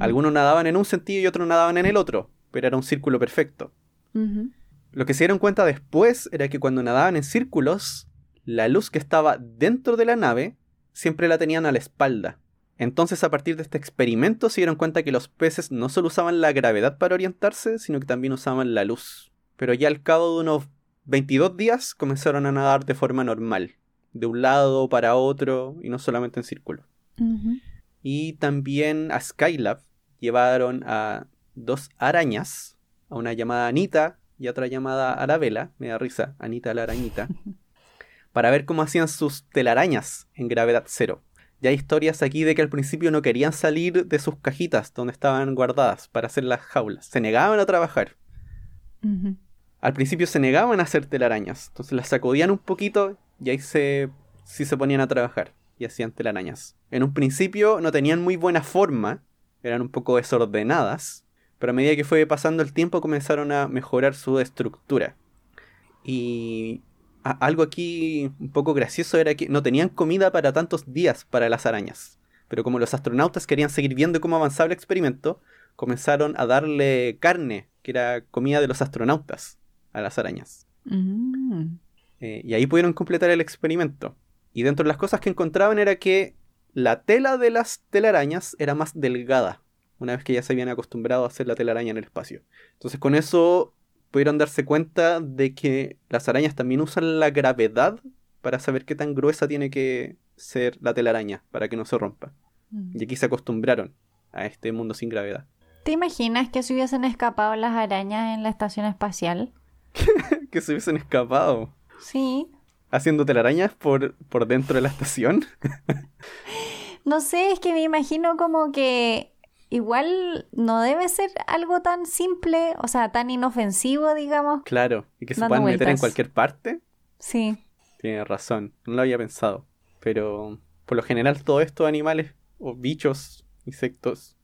Speaker 2: Algunos nadaban en un sentido y otros nadaban en el otro, pero era un círculo perfecto.
Speaker 1: Ujú.
Speaker 2: Lo que se dieron cuenta después era que cuando nadaban en círculos, la luz que estaba dentro de la nave siempre la tenían a la espalda. Entonces a partir de este experimento se dieron cuenta que los peces no solo usaban la gravedad para orientarse, sino que también usaban la luz. Pero ya al cabo de unos 22 días comenzaron a nadar de forma normal, de un lado para otro y no solamente en círculo. Y también a Skylab llevaron a dos arañas, a una llamada Anita y otra llamada Arabella, me da risa, Anita la arañita, <laughs> para ver cómo hacían sus telarañas en gravedad cero. Ya hay historias aquí de que al principio no querían salir de sus cajitas donde estaban guardadas para hacer las jaulas, se negaban a trabajar. Al principio se negaban a hacer telarañas, entonces las sacudían un poquito y ahí se, sí se ponían a trabajar y hacían telarañas. En un principio no tenían muy buena forma, eran un poco desordenadas, pero a medida que fue pasando el tiempo comenzaron a mejorar su estructura. Y algo aquí un poco gracioso era que no tenían comida para tantos días para las arañas. Pero como los astronautas querían seguir viendo cómo avanzaba el experimento, comenzaron a darle carne, que era comida de los astronautas, a las arañas.
Speaker 1: Mm.
Speaker 2: Eh, y ahí pudieron completar el experimento. Y dentro de las cosas que encontraban era que la tela de las telarañas era más delgada, una vez que ya se habían acostumbrado a hacer la telaraña en el espacio. Entonces con eso pudieron darse cuenta de que las arañas también usan la gravedad para saber qué tan gruesa tiene que ser la telaraña para que no se rompa.
Speaker 1: Mm.
Speaker 2: Y aquí se acostumbraron a este mundo sin gravedad.
Speaker 1: ¿Te imaginas que se hubiesen escapado las arañas en la estación espacial? <laughs>
Speaker 2: que se hubiesen escapado
Speaker 1: Sí.
Speaker 2: haciendo telarañas por, por dentro de la estación. <laughs>
Speaker 1: No sé, es que me imagino como que igual no debe ser algo tan simple, o sea, tan inofensivo, digamos.
Speaker 2: Claro, y que se puedan meter en cualquier parte.
Speaker 1: Sí.
Speaker 2: Tiene razón, no lo había pensado. Pero por lo general todos estos animales o bichos, insectos,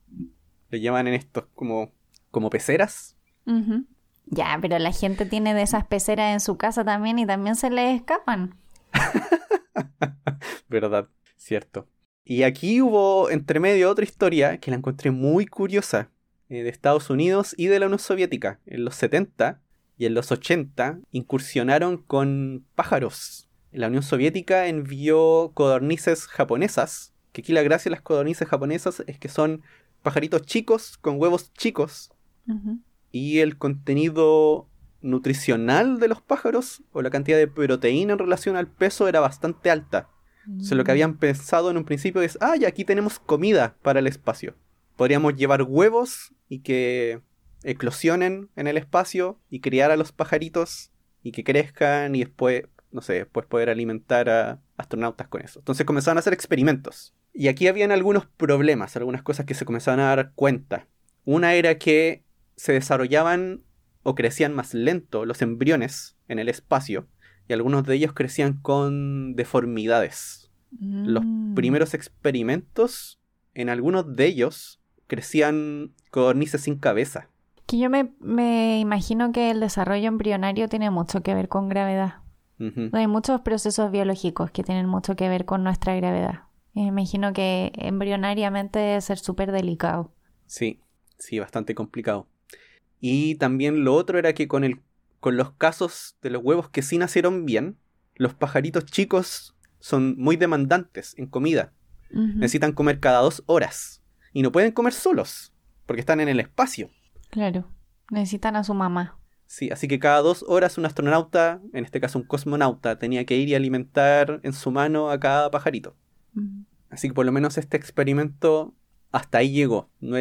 Speaker 2: le llaman en estos como, como peceras.
Speaker 1: Ujú. Ya, pero la gente tiene de esas peceras en su casa también y también se les escapan. <laughs>
Speaker 2: ¿Verdad? Cierto. Y aquí hubo entre medio otra historia que la encontré muy curiosa eh, de Estados Unidos y de la Unión Soviética. En los 70 y en los 80 incursionaron con pájaros. La Unión Soviética envió codornices japonesas, que aquí la gracia de las codornices japonesas es que son pajaritos chicos con huevos chicos y el contenido nutricional de los pájaros o la cantidad de proteína en relación al peso era bastante alta. Entonces lo que habían pensado en un principio es, ah, ya aquí tenemos comida para el espacio. Podríamos llevar huevos y que eclosionen en el espacio y criar a los pajaritos y que crezcan y después, no sé, después poder alimentar a astronautas con eso. Entonces comenzaron a hacer experimentos. Y aquí habían algunos problemas, algunas cosas que se comenzaban a dar cuenta. Una era que se desarrollaban o crecían más lento los embriones en el espacio y algunos de ellos crecían con deformidades. Los
Speaker 1: Mm.
Speaker 2: primeros experimentos, en algunos de ellos, crecían codornices sin cabeza.
Speaker 1: Que yo me, me imagino que el desarrollo embrionario tiene mucho que ver con gravedad. Hay muchos procesos biológicos que tienen mucho que ver con nuestra gravedad. me imagino que embrionariamente debe ser súper delicado.
Speaker 2: Sí, sí, bastante complicado. Y también lo otro era que con, el, con los casos de los huevos que sí nacieron bien, los pajaritos chicos son muy demandantes en comida. Necesitan comer cada dos horas. Y no pueden comer solos, porque están en el espacio.
Speaker 1: Claro, necesitan a su mamá.
Speaker 2: Sí, así que cada dos horas un astronauta, en este caso un cosmonauta, tenía que ir y alimentar en su mano a cada pajarito. Así que por lo menos este experimento hasta ahí llegó. No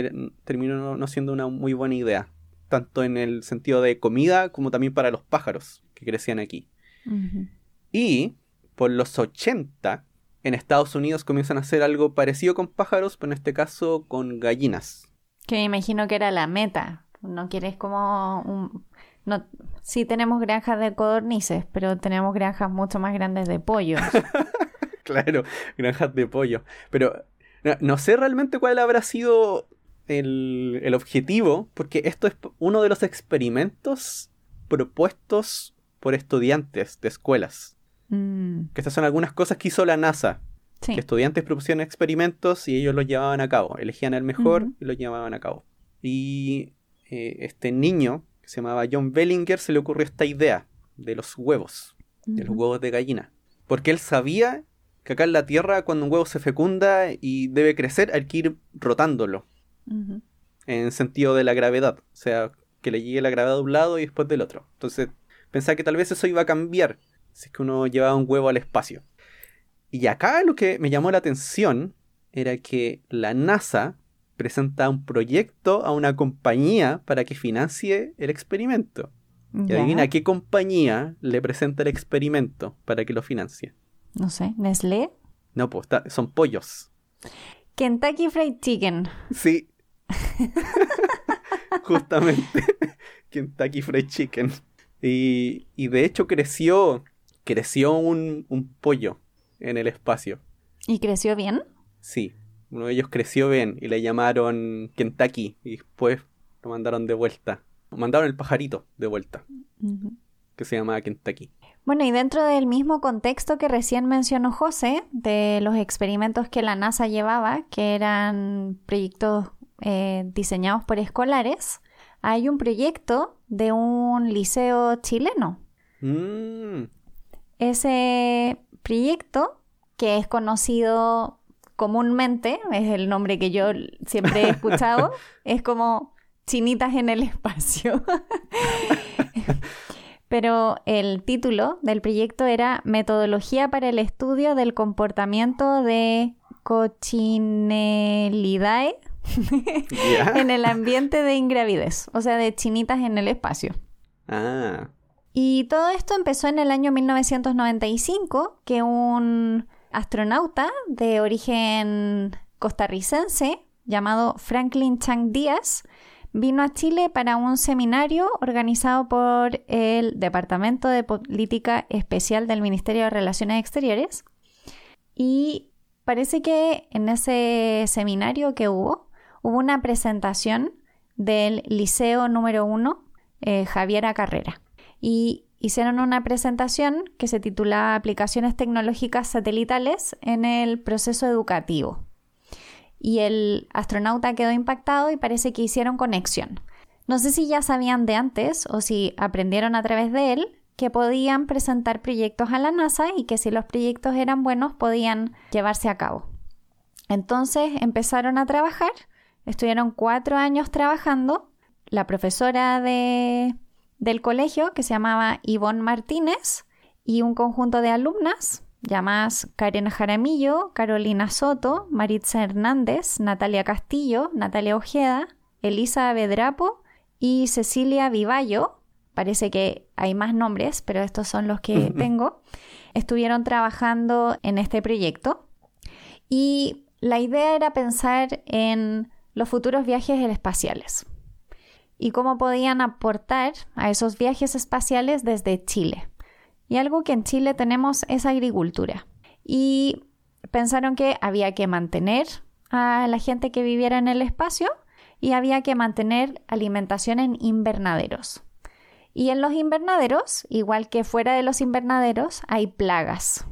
Speaker 2: terminó no siendo una muy buena idea. Tanto en el sentido de comida como también para los pájaros que crecían aquí. Y por los 80, en Estados Unidos comienzan a hacer algo parecido con pájaros, pero en este caso con gallinas.
Speaker 1: Que me imagino que era la meta. No quieres como un... No, sí tenemos granjas de codornices, pero tenemos granjas mucho más grandes de pollos. <laughs>
Speaker 2: claro, granjas de pollo. Pero no, sé realmente cuál habrá sido el, el, objetivo, porque esto es uno de los experimentos propuestos por estudiantes de escuelas. Mm. Que estas son algunas cosas que hizo la NASA. Que estudiantes propusieron experimentos y ellos los llevaban a cabo. Elegían el mejor y los llevaban a cabo. Y eh, este niño, que se llamaba John Bellinger, se le ocurrió esta idea de los huevos, de los huevos de gallina. Porque él sabía que acá en la Tierra, cuando un huevo se fecunda y debe crecer, hay que ir rotándolo. En sentido de la gravedad. O sea, que le llegue la gravedad de un lado y después del otro. Entonces, pensaba que tal vez eso iba a cambiar si es que uno llevaba un huevo al espacio. Y acá lo que me llamó la atención era que la NASA presenta un proyecto a una compañía para que financie el experimento. Y adivina qué compañía le presenta el experimento para que lo financie.
Speaker 1: No sé, Nestlé.
Speaker 2: No, pues son pollos.
Speaker 1: Kentucky Fried Chicken.
Speaker 2: Sí. <laughs> Justamente. <laughs> Kentucky Fried Chicken. Y, y de hecho creció creció un, pollo en el espacio.
Speaker 1: ¿Y creció bien?
Speaker 2: Sí, uno de ellos creció bien y le llamaron Kentucky y después lo mandaron de vuelta. Mandaron el pajarito de vuelta, que se llamaba Kentucky.
Speaker 1: Bueno, y dentro del mismo contexto que recién mencionó José, de los experimentos que la NASA llevaba, que eran proyectos eh, diseñados por escolares, hay un proyecto de un liceo chileno. Mm. Ese proyecto, que es conocido comúnmente, es el nombre que yo siempre he escuchado, <laughs> es como chinitas en el espacio. <laughs> Pero el título del proyecto era Metodología para el estudio del comportamiento de Cochinelidae en el ambiente de ingravidez, o sea, de chinitas en el espacio. Ah. Y todo esto empezó en el año 1995, que un astronauta de origen costarricense llamado Franklin Chang Díaz vino a Chile para un seminario organizado por el Departamento de Política Especial del Ministerio de Relaciones Exteriores. Y parece que en ese seminario que hubo, hubo una presentación del Liceo número 1, eh, Javiera Carrera y hicieron una presentación que se titula Aplicaciones tecnológicas satelitales en el proceso educativo. Y el astronauta quedó impactado y parece que hicieron conexión. No sé si ya sabían de antes o si aprendieron a través de él que podían presentar proyectos a la NASA y que si los proyectos eran buenos podían llevarse a cabo. Entonces empezaron a trabajar, estuvieron cuatro años trabajando. La profesora de del colegio que se llamaba Ivonne Martínez y un conjunto de alumnas llamadas Karen Jaramillo, Carolina Soto, Maritza Hernández, Natalia Castillo, Natalia Ojeda, Elisa Bedrapo y Cecilia Vivallo. Parece que hay más nombres, pero estos son los que tengo. Estuvieron trabajando en este proyecto y la idea era pensar en los futuros viajes espaciales y cómo podían aportar a esos viajes espaciales desde Chile. Y algo que en Chile tenemos es agricultura. Y pensaron que había que mantener a la gente que viviera en el espacio y había que mantener alimentación en invernaderos. Y en los invernaderos, igual que fuera de los invernaderos, hay plagas.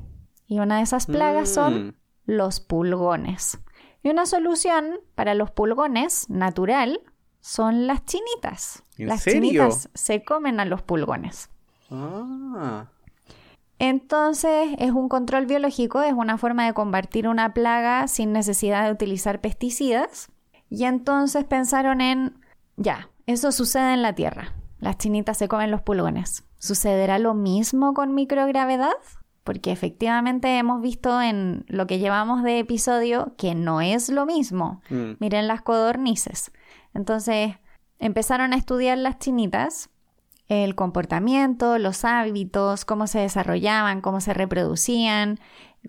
Speaker 1: Y una de esas plagas son mm. los pulgones. Y una solución para los pulgones natural son las chinitas. las chinitas se comen a los pulgones. Ah. Entonces es un control biológico, es una forma de combatir una plaga sin necesidad de utilizar pesticidas. Y entonces pensaron en, ya, eso sucede en la Tierra. Las chinitas se comen los pulgones. ¿Sucederá lo mismo con microgravedad? Porque efectivamente hemos visto en lo que llevamos de episodio que no es lo mismo. Mm. Miren las codornices. Entonces empezaron a estudiar las chinitas el comportamiento, los hábitos, cómo se desarrollaban, cómo se reproducían,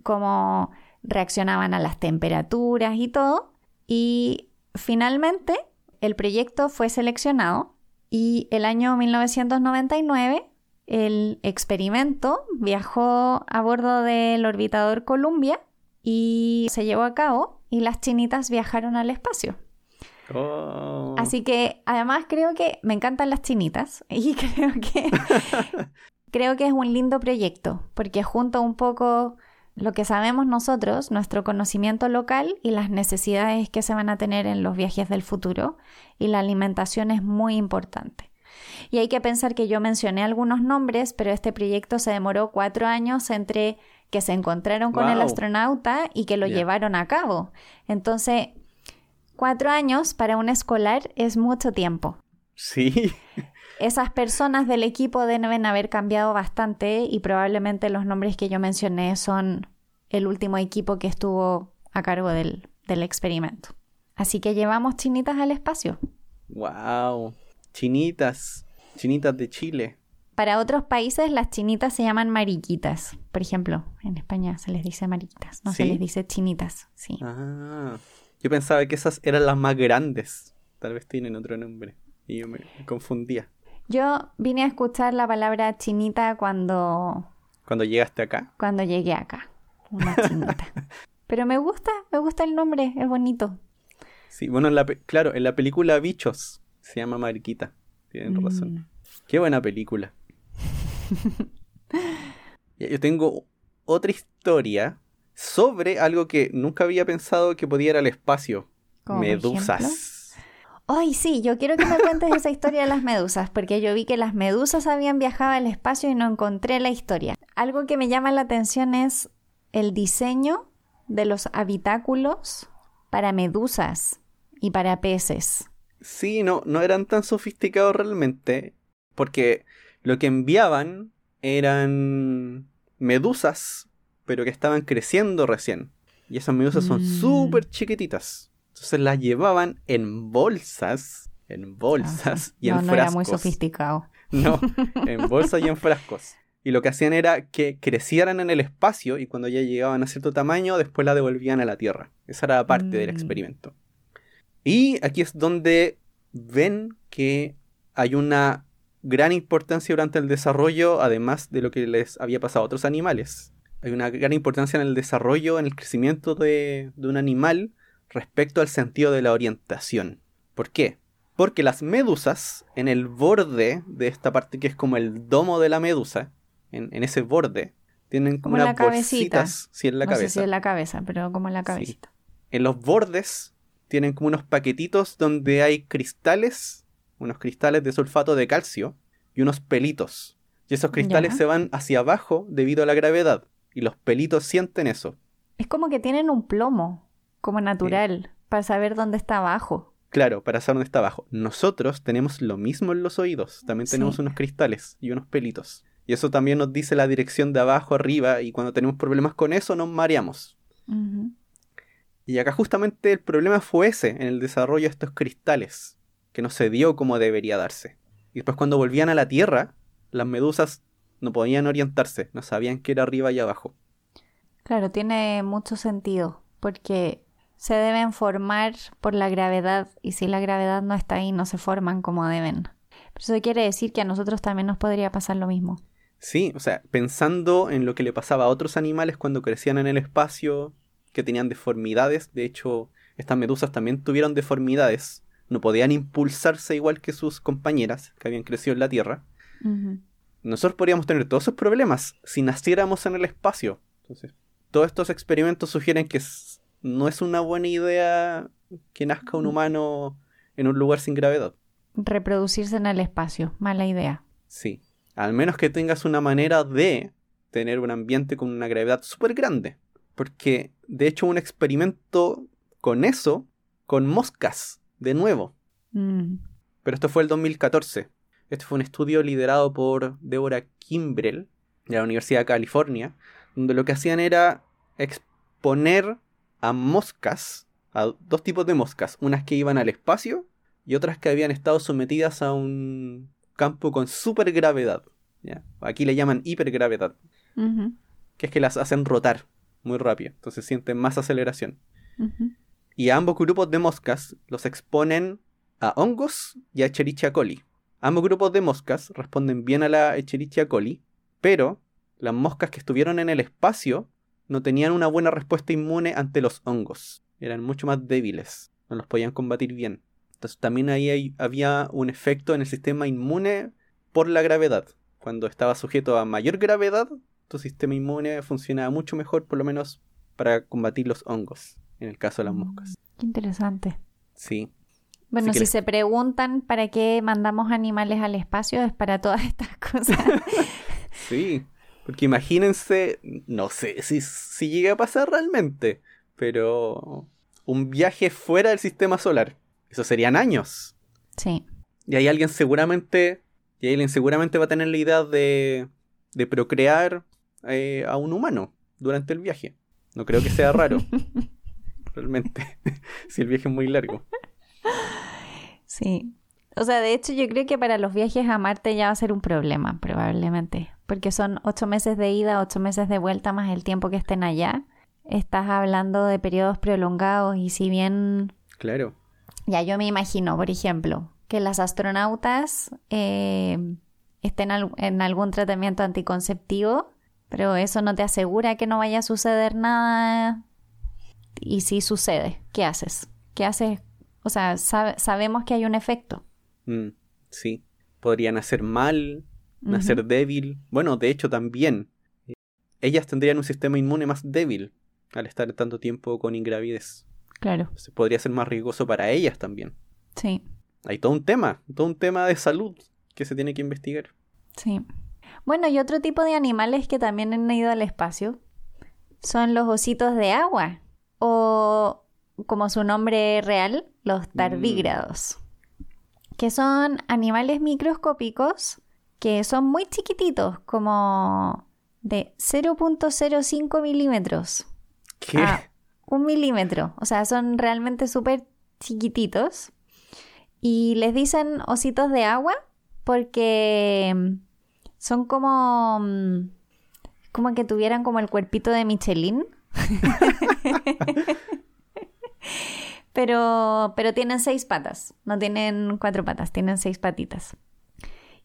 Speaker 1: cómo reaccionaban a las temperaturas y todo. Y finalmente el proyecto fue seleccionado y el año 1999 el experimento viajó a bordo del orbitador Columbia y se llevó a cabo y las chinitas viajaron al espacio. Oh. Así que además creo que me encantan las chinitas <laughs> y creo que <laughs> creo que es un lindo proyecto porque junto un poco lo que sabemos nosotros, nuestro conocimiento local y las necesidades que se van a tener en los viajes del futuro y la alimentación es muy importante. Y hay que pensar que yo mencioné algunos nombres, pero este proyecto se demoró cuatro años entre que se encontraron con el astronauta y que lo llevaron a cabo. Entonces, Cuatro años para un escolar es mucho tiempo.
Speaker 2: Sí. <laughs>
Speaker 1: Esas personas del equipo deben haber cambiado bastante y probablemente los nombres que yo mencioné son el último equipo que estuvo a cargo del, del experimento. Así que llevamos chinitas al espacio.
Speaker 2: ¡Wow! Chinitas. Chinitas de Chile.
Speaker 1: Para otros países las chinitas se llaman mariquitas. Por ejemplo, en España se les dice mariquitas, no se les dice chinitas. Sí.
Speaker 2: Ah. Yo pensaba que esas eran las más grandes. Tal vez tienen otro nombre. Y yo me confundía.
Speaker 1: Yo vine a escuchar la palabra chinita cuando...
Speaker 2: Cuando llegaste acá.
Speaker 1: Cuando llegué acá. Una <laughs> chinita. Pero me gusta, me gusta el nombre, es bonito.
Speaker 2: Sí, bueno, claro, en la película Bichos se llama Mariquita. Tienen mm. razón. Qué buena película. <laughs> yo tengo otra historia sobre algo que nunca había pensado que podía ir al espacio. Medusas.
Speaker 1: Ay, sí, yo quiero que me cuentes esa historia de las medusas, porque yo vi que las medusas habían viajado al espacio y no encontré la historia. Algo que me llama la atención es el diseño de los habitáculos para medusas y para peces.
Speaker 2: Sí, no, no eran tan sofisticados realmente, porque lo que enviaban eran medusas pero que estaban creciendo recién. Y esas medusas son mm. súper chiquititas. Entonces las llevaban en bolsas, en bolsas y en frascos. No era muy
Speaker 1: sofisticado. <laughs>
Speaker 2: No, <laughs> en bolsas y en frascos. Y lo que hacían era que crecieran en el espacio y cuando ya llegaban a cierto tamaño, después la devolvían a la Tierra. Esa era parte del mm. experimento. Y aquí es donde ven que hay una gran importancia durante el desarrollo, además de lo que les había pasado a otros animales hay una gran importancia en el desarrollo, en el crecimiento de, un animal respecto al sentido de la orientación. ¿Por qué? Porque las medusas, en el borde de esta parte que es como el domo de la medusa, en, ese borde, tienen como, unas bolsitas. Sí, en la
Speaker 1: no
Speaker 2: cabeza.
Speaker 1: Sé si en la cabeza, pero como en la cabecita.
Speaker 2: En los bordes tienen como unos paquetitos donde hay cristales, unos cristales de sulfato de calcio y unos pelitos. Y esos cristales se van hacia abajo debido a la gravedad y los pelitos sienten eso.
Speaker 1: Es como que tienen un plomo, como natural, para saber dónde está abajo.
Speaker 2: Claro, para saber dónde está abajo. Nosotros tenemos lo mismo en los oídos. También tenemos unos cristales y unos pelitos. Y eso también nos dice la dirección de abajo arriba y cuando tenemos problemas con eso nos mareamos. Y acá justamente el problema fue ese, en el desarrollo de estos cristales, que no se dio como debería darse. Y después cuando volvían a la Tierra, las medusas no podían orientarse, no sabían qué era arriba y abajo.
Speaker 1: Claro, tiene mucho sentido, porque se deben formar por la gravedad y si la gravedad no está ahí no se forman como deben. Pero eso quiere decir que a nosotros también nos podría pasar lo mismo.
Speaker 2: Sí, o sea, pensando en lo que le pasaba a otros animales cuando crecían en el espacio, que tenían deformidades, de hecho, estas medusas también tuvieron deformidades no podían impulsarse igual que sus compañeras que habían crecido en la Tierra. Nosotros podríamos tener todos esos problemas si naciéramos en el espacio. Entonces, todos estos experimentos sugieren que no es una buena idea que nazca un humano en un lugar sin gravedad.
Speaker 1: Reproducirse en el espacio, mala idea.
Speaker 2: Sí, al menos que tengas una manera de tener un ambiente con una gravedad súper grande. Porque, de hecho, un experimento con eso, con moscas, de nuevo. Mm. Pero esto fue el 2014. Este fue un estudio liderado por Deborah Kimbrell, de la Universidad de California, donde lo que hacían era exponer a moscas, a dos tipos de moscas, unas que iban al espacio y otras que habían estado sometidas a un campo con supergravedad. ¿ya? Aquí le llaman hipergravedad, que es que las hacen rotar muy rápido, entonces sienten más aceleración. Y a ambos grupos de moscas los exponen a hongos y a Echerichia coli. Ambos grupos de moscas responden bien a la Echerichia coli, pero las moscas que estuvieron en el espacio no tenían una buena respuesta inmune ante los hongos. Eran mucho más débiles, no los podían combatir bien. Entonces también ahí había un efecto en el sistema inmune por la gravedad. Cuando estaba sujeto a mayor gravedad, tu sistema inmune funcionaba mucho mejor, por lo menos para combatir los hongos, en el caso de las mm, moscas.
Speaker 1: Qué interesante.
Speaker 2: Sí.
Speaker 1: Bueno, si se preguntan para qué mandamos animales al espacio, es para todas estas <laughs> cosas. <laughs>
Speaker 2: sí, porque imagínense, no sé si, si llega a pasar realmente, pero un viaje fuera del sistema solar, eso serían años.
Speaker 1: Sí.
Speaker 2: Y ahí alguien seguramente, y alguien seguramente va a tener la idea de, de procrear eh, a un humano durante el viaje. No creo que sea raro. <laughs> realmente. <laughs> si el viaje es muy largo.
Speaker 1: Sí. O sea, de hecho yo creo que para los viajes a Marte ya va a ser un problema, probablemente. Porque son ocho meses de ida, ocho meses de vuelta, más el tiempo que estén allá. Estás hablando de periodos prolongados y si bien...
Speaker 2: Claro.
Speaker 1: Ya yo me imagino, por ejemplo, que las astronautas eh, estén en algún tratamiento anticonceptivo, pero eso no te asegura que no vaya a suceder nada. Y si sucede, ¿qué haces? ¿Qué haces? O sea, sabemos que hay un efecto.
Speaker 2: Mm, sí, podría nacer mal, nacer débil. Bueno, de hecho también. Eh, ellas tendrían un sistema inmune más débil al estar tanto tiempo con ingravidez.
Speaker 1: Claro.
Speaker 2: Se podría ser más riesgoso para ellas también.
Speaker 1: Sí.
Speaker 2: Hay todo un tema, todo un tema de salud que se tiene que investigar.
Speaker 1: Sí. Bueno, y otro tipo de animales que también han ido al espacio son los ositos de agua o como su nombre real, los mm. tardígrados que son animales microscópicos que son muy chiquititos, como de 0.05 milímetros.
Speaker 2: ¿Qué?
Speaker 1: un milímetro. O sea, son realmente súper chiquititos. Y les dicen ositos de agua porque son como. Mm, como que tuvieran como el cuerpito de Michelin. <laughs> pero, pero tienen seis patas, no tienen cuatro patas, tienen seis patitas.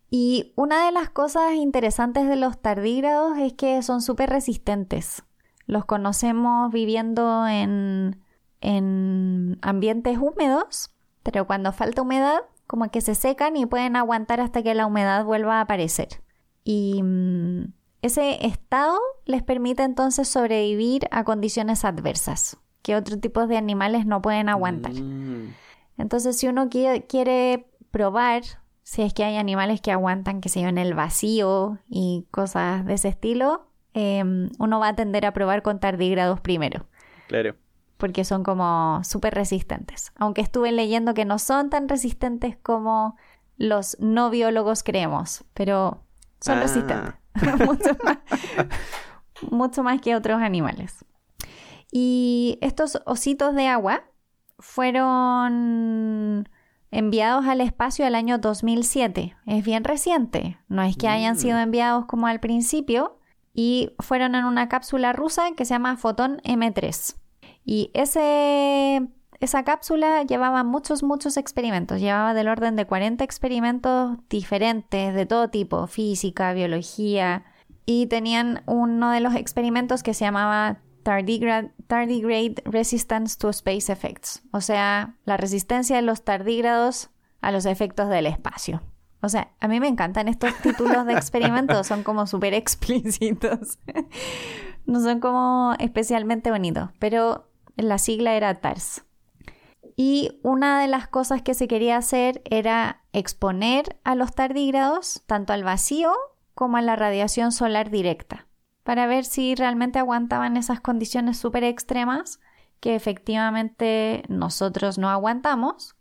Speaker 1: Y una de las cosas interesantes de los tardígrados es que son súper resistentes. Los conocemos viviendo en, en ambientes húmedos, pero cuando falta humedad, como que se secan y pueden aguantar hasta que la humedad vuelva a aparecer. Y mm, ese estado les permite entonces sobrevivir a condiciones adversas que otros tipos de animales no pueden aguantar. Mm. Entonces, si uno quiere, probar si es que hay animales que aguantan, que se yo, en el vacío y cosas de ese estilo, em, uno va a tender a probar con tardígrados primero.
Speaker 2: Claro.
Speaker 1: Porque son como súper resistentes. Aunque estuve leyendo que no son tan resistentes como los no biólogos creemos, pero son ah. <laughs> resistentes. mucho más que otros animales. Y estos ositos de agua fueron enviados al espacio el año 2007. Es bien reciente. No es que hayan sido mm. enviados como al principio. Y fueron en una cápsula rusa que se llama Fotón M3. Y ese, esa cápsula llevaba muchos, muchos experimentos. Llevaba del orden de 40 experimentos diferentes de todo tipo. Física, biología. Y tenían uno de los experimentos que se llamaba tardigrade resistance to space effects, o sea, la resistencia de los tardígrados a los efectos del espacio. O sea, a mí me encantan estos títulos de experimentos, son como súper explícitos. <laughs> no son como especialmente bonitos, pero la sigla era TARS. Y una de las cosas que se quería hacer era exponer a los tardígrados tanto al vacío como a la radiación solar directa, para ver si realmente aguantaban esas condiciones súper extremas que efectivamente nosotros no aguantamos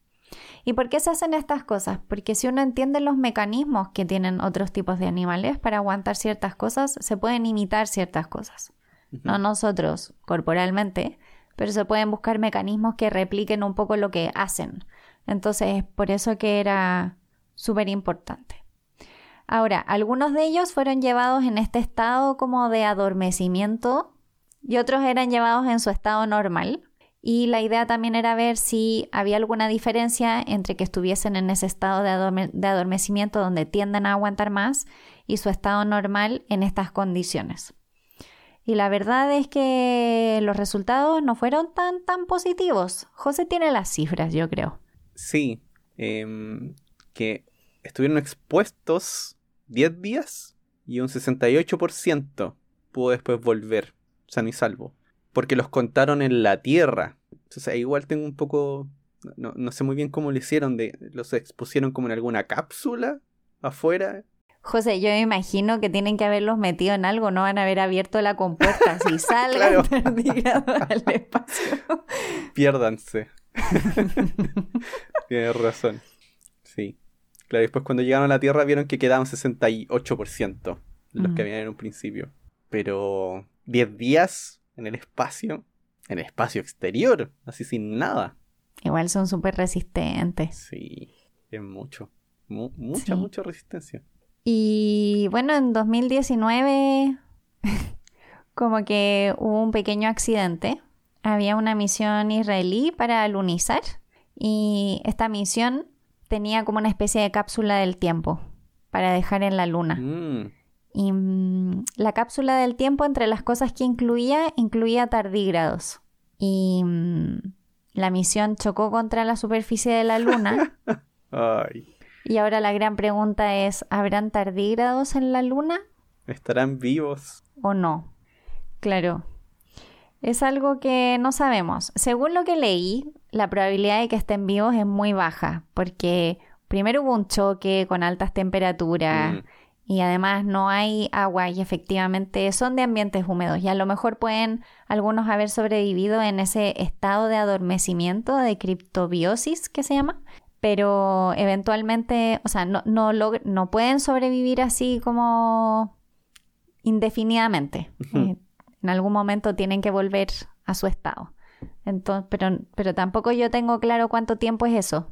Speaker 1: ¿Y por qué se hacen estas cosas? Porque si uno entiende los mecanismos que tienen otros tipos de animales para aguantar ciertas cosas, se pueden imitar ciertas cosas. No nosotros corporalmente, pero se pueden buscar mecanismos que repliquen un poco lo que hacen. Entonces, por eso que era súper importante. Ahora, algunos de ellos fueron llevados en este estado como de adormecimiento y otros eran llevados en su estado normal, y la idea también era ver si había alguna diferencia entre que estuviesen en ese estado de, de, adormecimiento donde tienden a aguantar más y su estado normal en estas condiciones. Y la verdad es que los resultados no fueron tan, tan positivos. José tiene las cifras, yo creo.
Speaker 2: Sí, em, que estuvieron expuestos 10 días y un 68% pudo después volver sano y salvo porque los contaron en la Tierra. Entonces igual tengo un poco, no, sé muy bien cómo lo hicieron, de, los expusieron como en alguna cápsula afuera.
Speaker 1: José, yo me imagino que tienen que haberlos metido en algo, no van a haber abierto la compuerta si <laughs> salgan <laughs> al espacio. <laughs>
Speaker 2: Piérdanse. Tienes razón. Sí. Claro, después cuando llegaron a la Tierra vieron que quedaban 68% los que habían en un principio. Pero 10 días en el espacio, en el espacio exterior, así sin nada.
Speaker 1: Igual son súper resistentes.
Speaker 2: Sí, es mucho. mucha, mucha resistencia.
Speaker 1: Y bueno, en 2019 <laughs> como que hubo un pequeño accidente. Había una misión israelí para lunizar y esta misión tenía como una especie de cápsula del tiempo para dejar en la luna. Mm. Y mm, la cápsula del tiempo, entre las cosas que incluía, incluía tardígrados. Y mm, la misión chocó contra la superficie de la Luna. <laughs> Y ahora la gran pregunta es, ¿habrán tardígrados en la Luna?
Speaker 2: ¿Estarán vivos?
Speaker 1: ¿O no? Claro. Es algo que no sabemos. Según lo que leí, la probabilidad de que estén vivos es muy baja, porque primero hubo un choque con altas temperaturas. Mm y además no hay agua y efectivamente son de ambientes húmedos y a lo mejor pueden algunos haber sobrevivido en ese estado de adormecimiento de criptobiosis que se llama, pero eventualmente, o sea, no, no, no pueden sobrevivir así como indefinidamente. Eh, en algún momento tienen que volver a su estado. Entonces, pero, pero tampoco yo tengo claro cuánto tiempo es eso.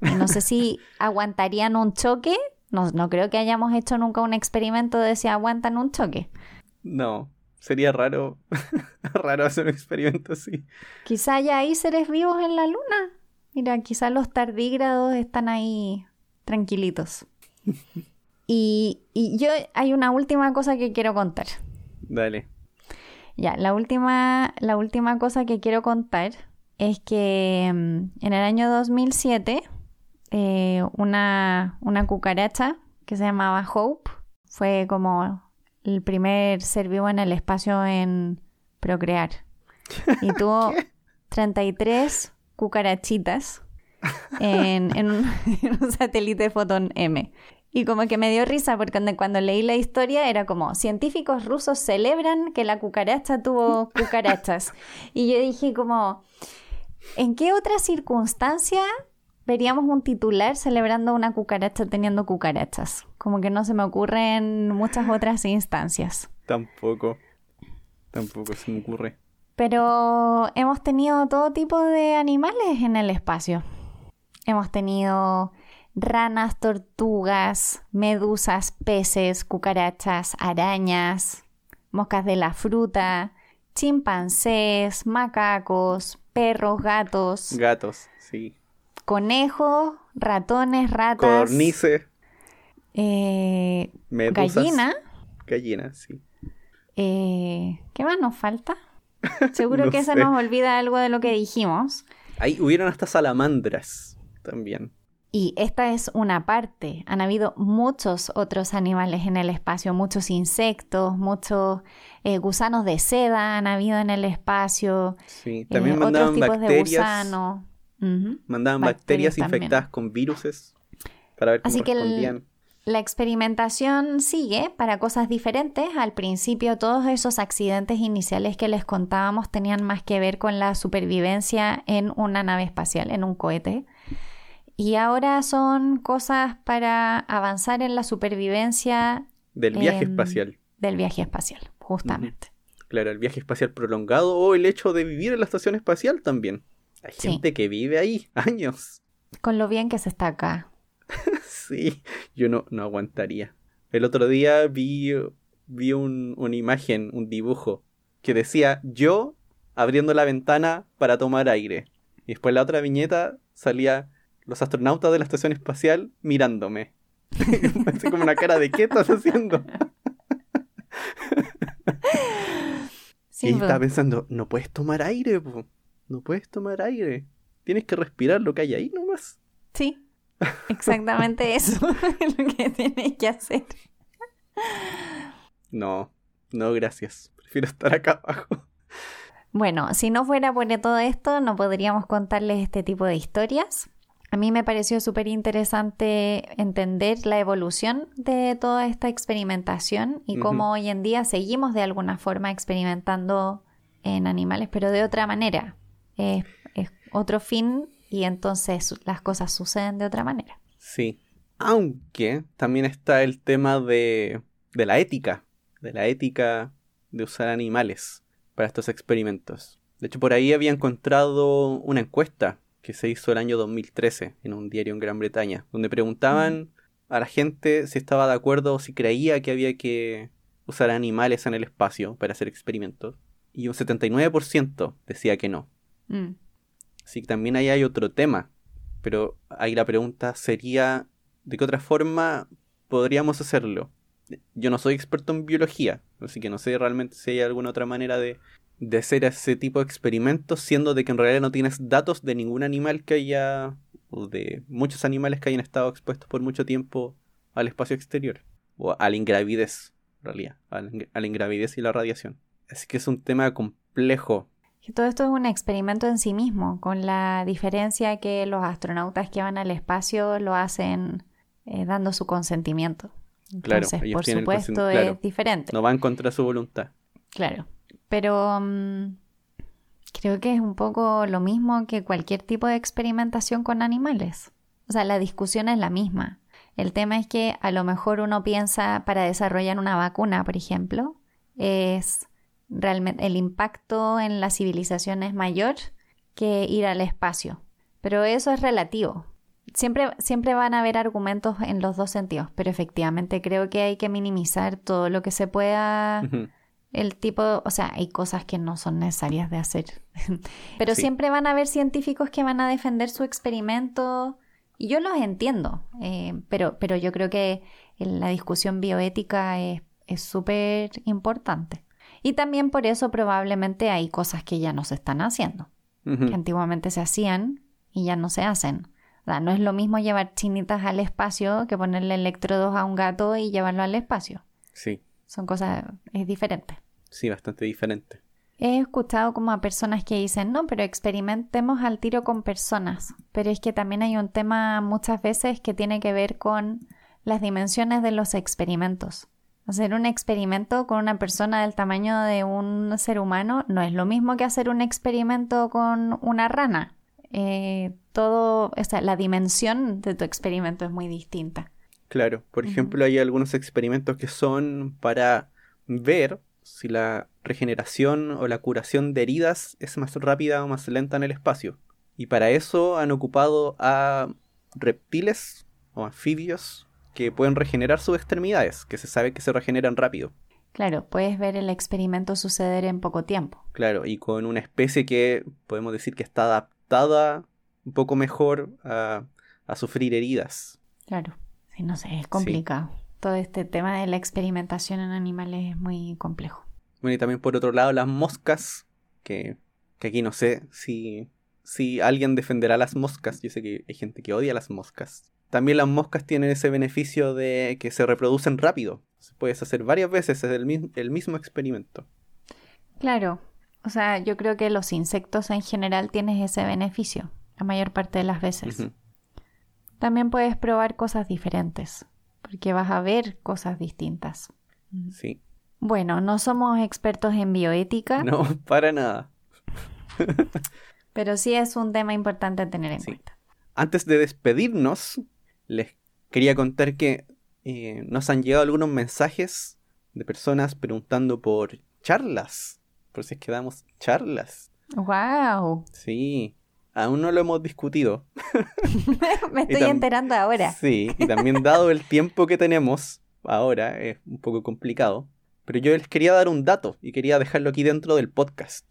Speaker 1: No sé si <laughs> aguantarían un choque no, creo que hayamos hecho nunca un experimento de si aguantan un choque.
Speaker 2: No, sería raro, <laughs> raro hacer un experimento así.
Speaker 1: Quizá ya hay seres vivos en la luna. Mira, quizá los tardígrados están ahí tranquilitos. <laughs> y, y yo hay una última cosa que quiero contar.
Speaker 2: Dale.
Speaker 1: Ya, la última, la última cosa que quiero contar es que mm, en el año 2007 eh, una, una cucaracha que se llamaba Hope. Fue como el primer ser vivo en el espacio en procrear. <laughs> Y tuvo 33 cucarachitas <laughs> <laughs> en, un, satélite Fotón M. Y como que me dio risa porque cuando leí la historia era como, científicos rusos celebran que la cucaracha tuvo cucarachas. <laughs> Y yo dije como, ¿en qué otra circunstancia veríamos un titular celebrando una cucaracha teniendo cucarachas. Como que no se me ocurre en muchas otras instancias.
Speaker 2: Tampoco. Tampoco se me ocurre.
Speaker 1: Pero hemos tenido todo tipo de animales en el espacio. Hemos tenido ranas, tortugas, medusas, peces, cucarachas, arañas, moscas de la fruta, chimpancés, macacos, perros, gatos.
Speaker 2: Gatos, sí
Speaker 1: conejos, ratones, ratas.
Speaker 2: Cornice.
Speaker 1: Eh, gallina.
Speaker 2: Gallina, sí.
Speaker 1: Eh, ¿Qué más nos falta? Seguro que se nos olvida algo de lo que dijimos.
Speaker 2: Ahí hubieron hasta salamandras también.
Speaker 1: Y esta es una parte. Han habido muchos otros animales en el espacio, muchos insectos, muchos eh, gusanos de seda han habido en el espacio.
Speaker 2: Sí, eh, también mandaban otros tipos de gusano. Mandaban bacterias, infectadas con viruses para ver cómo Así que
Speaker 1: la experimentación sigue para cosas diferentes. Al principio todos esos accidentes iniciales que les contábamos tenían más que ver con la supervivencia en una nave espacial, en un cohete. Y ahora son cosas para avanzar en la supervivencia.
Speaker 2: Del viaje espacial.
Speaker 1: Del viaje espacial, justamente.
Speaker 2: Claro, el viaje espacial prolongado o el hecho de vivir en la estación espacial también. Hay gente que vive ahí <laughs> años.
Speaker 1: Con lo bien que se está acá. <laughs>
Speaker 2: sí, yo no, no aguantaría. El otro día vi, vi una imagen, un dibujo, que decía yo abriendo la ventana para tomar aire. Y después la otra viñeta salía los astronautas de la estación espacial mirándome. <laughs> Así como una cara de ¿qué estás haciendo? <laughs> y estaba pensando, no puedes tomar aire, no puedes tomar aire. Tienes que respirar lo que hay ahí nomás.
Speaker 1: Sí, exactamente eso es <laughs> lo que tienes que hacer.
Speaker 2: No, no, gracias. Prefiero estar acá abajo.
Speaker 1: Bueno, si no fuera por todo esto, no podríamos contarles este tipo de historias. A mí me pareció súper interesante entender la evolución de toda esta experimentación y cómo hoy en día seguimos de alguna forma experimentando en animales, pero de otra manera. es otro fin y entonces las cosas suceden de otra manera.
Speaker 2: Sí, aunque también está el tema de, de la ética, de la ética de usar animales para estos experimentos. De hecho, por ahí había encontrado una encuesta que se hizo el año 2013 en un diario en Gran Bretaña, donde preguntaban a la gente si estaba de acuerdo o si creía que había que usar animales en el espacio para hacer experimentos. Y un 79% decía que no. Mm. Que también ahí hay otro tema. Pero ahí la pregunta sería, ¿de qué otra forma podríamos hacerlo? Yo no soy experto en biología, así que no sé realmente si hay alguna otra manera de de hacer ese tipo de experimentos, siendo de que en realidad no tienes datos de ningún animal que haya, o de muchos animales que hayan estado expuestos por mucho tiempo al espacio exterior, o a la ingravidez, en realidad, a la, ingravidez y la radiación. Así que es un tema complejo.
Speaker 1: Y todo esto es un experimento en sí mismo, con la diferencia que los astronautas que van al espacio lo hacen eh, dando su consentimiento. Entonces, claro, por supuesto, es diferente.
Speaker 2: No van contra su voluntad.
Speaker 1: Claro. Pero mm, creo que es un poco lo mismo que cualquier tipo de experimentación con animales. O sea, la discusión es la misma. El tema es que a lo mejor uno piensa para desarrollar una vacuna, por ejemplo, es realmente el impacto en la civilización es mayor que ir al espacio. Pero eso es relativo. Siempre, siempre van a haber argumentos en los dos sentidos, pero efectivamente creo que hay que minimizar todo lo que se pueda el tipo, o sea, hay cosas que no son necesarias de hacer. <laughs> Pero siempre van a haber científicos que van a defender su experimento y yo los entiendo, eh, pero, pero yo creo que la discusión bioética es súper importante. Y también por eso probablemente hay cosas que ya no se están haciendo, que antiguamente se hacían y ya no se hacen. O sea, no es lo mismo llevar chinitas al espacio que ponerle electrodos a un gato y llevarlo al espacio.
Speaker 2: Sí.
Speaker 1: Son cosas, es diferente
Speaker 2: sí, bastante diferente.
Speaker 1: He escuchado como a personas que dicen, no, pero experimentemos al tiro con personas. Pero es que también hay un tema muchas veces que tiene que ver con las dimensiones de los experimentos. Hacer un experimento con una persona del tamaño de un ser humano no es lo mismo que hacer un experimento con una rana. Eh, todo, o sea, la dimensión de tu experimento es muy distinta.
Speaker 2: Claro, por ejemplo, hay algunos experimentos que son para ver si la regeneración o la curación de heridas es más rápida o más lenta en el espacio. Y para eso han ocupado a reptiles o anfibios que pueden regenerar sus extremidades, que se sabe que se regeneran rápido.
Speaker 1: Claro, puedes ver el experimento suceder en poco tiempo.
Speaker 2: Claro, y con una especie que podemos decir que está adaptada un poco mejor a, sufrir heridas.
Speaker 1: Claro, sí, no sé, es complicado todo este tema de la experimentación en animales es muy complejo.
Speaker 2: Bueno, y también por otro lado las moscas, que, que aquí no sé si, si alguien defenderá las moscas. Yo sé que hay gente que odia las moscas. También las moscas tienen ese beneficio de que se reproducen rápido. Puedes hacer varias veces el, el mismo experimento.
Speaker 1: Claro, o sea, yo creo que los insectos en general tienen ese beneficio la mayor parte de las veces. También puedes probar cosas diferentes, porque vas a ver cosas distintas.
Speaker 2: Sí.
Speaker 1: Bueno, no somos expertos en bioética.
Speaker 2: No, <laughs> para nada.
Speaker 1: pero sí es un tema importante a tener en cuenta.
Speaker 2: Antes de despedirnos, les quería contar que eh, nos han llegado algunos mensajes de personas preguntando por charlas por si es que damos charlas.
Speaker 1: ¡Wow!
Speaker 2: Sí, aún no lo hemos discutido. <laughs>
Speaker 1: Me estoy enterando ahora.
Speaker 2: Sí, y también dado el tiempo que tenemos ahora, es un poco complicado. Pero yo les quería dar un dato y quería dejarlo aquí dentro del podcast.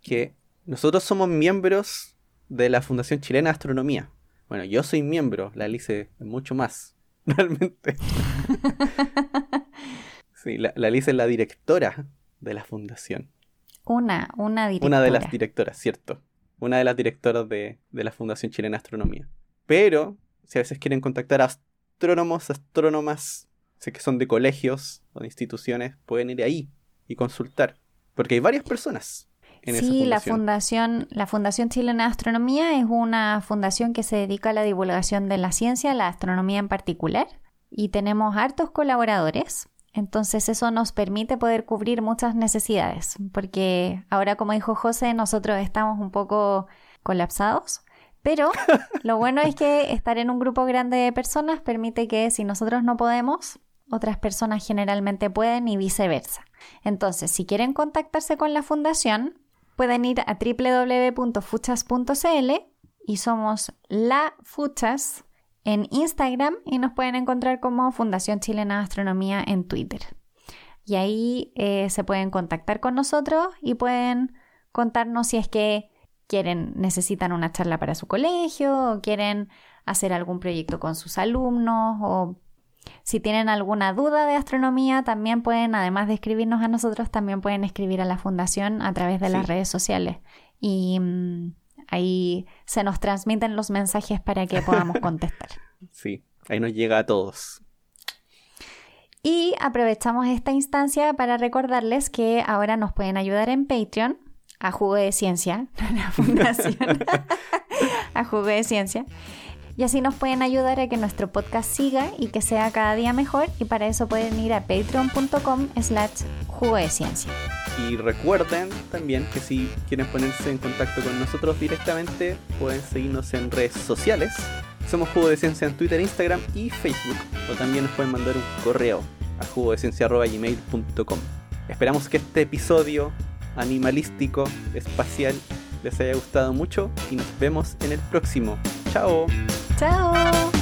Speaker 2: Que nosotros somos miembros de la Fundación Chilena de Astronomía. Bueno, yo soy miembro, la Alice mucho más, <laughs> realmente. sí, la, la Alice es la directora de la fundación.
Speaker 1: Una, una directora.
Speaker 2: Una de las directoras, cierto. Una de las directoras de, la Fundación Chilena de Astronomía. Pero, si a veces quieren contactar a astrónomos, astrónomas, sé que son de colegios o de instituciones, pueden ir ahí y consultar. Porque hay varias personas. En
Speaker 1: sí, la fundación, la Fundación Chilena de Astronomía es una fundación que se dedica a la divulgación de la ciencia, la astronomía en particular, y tenemos hartos colaboradores. Entonces eso nos permite poder cubrir muchas necesidades, porque ahora como dijo José, nosotros estamos un poco colapsados, pero <laughs> lo bueno es que estar en un grupo grande de personas permite que si nosotros no podemos, otras personas generalmente pueden y viceversa. Entonces, si quieren contactarse con la fundación, pueden ir a www.fuchas.cl y somos la Fuchas en Instagram y nos pueden encontrar como Fundación Chilena de Astronomía en Twitter. Y ahí eh, se pueden contactar con nosotros y pueden contarnos si es que quieren, necesitan una charla para su colegio o quieren hacer algún proyecto con sus alumnos o si tienen alguna duda de astronomía, también pueden, además de escribirnos a nosotros, también pueden escribir a la fundación a través de las redes sociales. Y mm, Ahí se nos transmiten los mensajes para que podamos <laughs> contestar.
Speaker 2: Sí, ahí nos llega a todos.
Speaker 1: Y aprovechamos esta instancia para recordarles que ahora nos pueden ayudar en Patreon a Jugo de Ciencia, <laughs> la <laughs> fundación, a Jugo de Ciencia. Y así nos pueden ayudar a que nuestro podcast siga y que sea cada día mejor. Y para eso pueden ir a patreon.com slash jugo de ciencia.
Speaker 2: Y recuerden también que si quieren ponerse en contacto con nosotros directamente, pueden seguirnos en redes sociales. Somos Jugo de Ciencia en Twitter, Instagram y Facebook. O también nos pueden mandar un correo a jugodeciencia.gmail.com. Esperamos que este episodio animalístico, espacial, les haya gustado mucho y nos vemos en el próximo. Tchau.
Speaker 1: Tchau.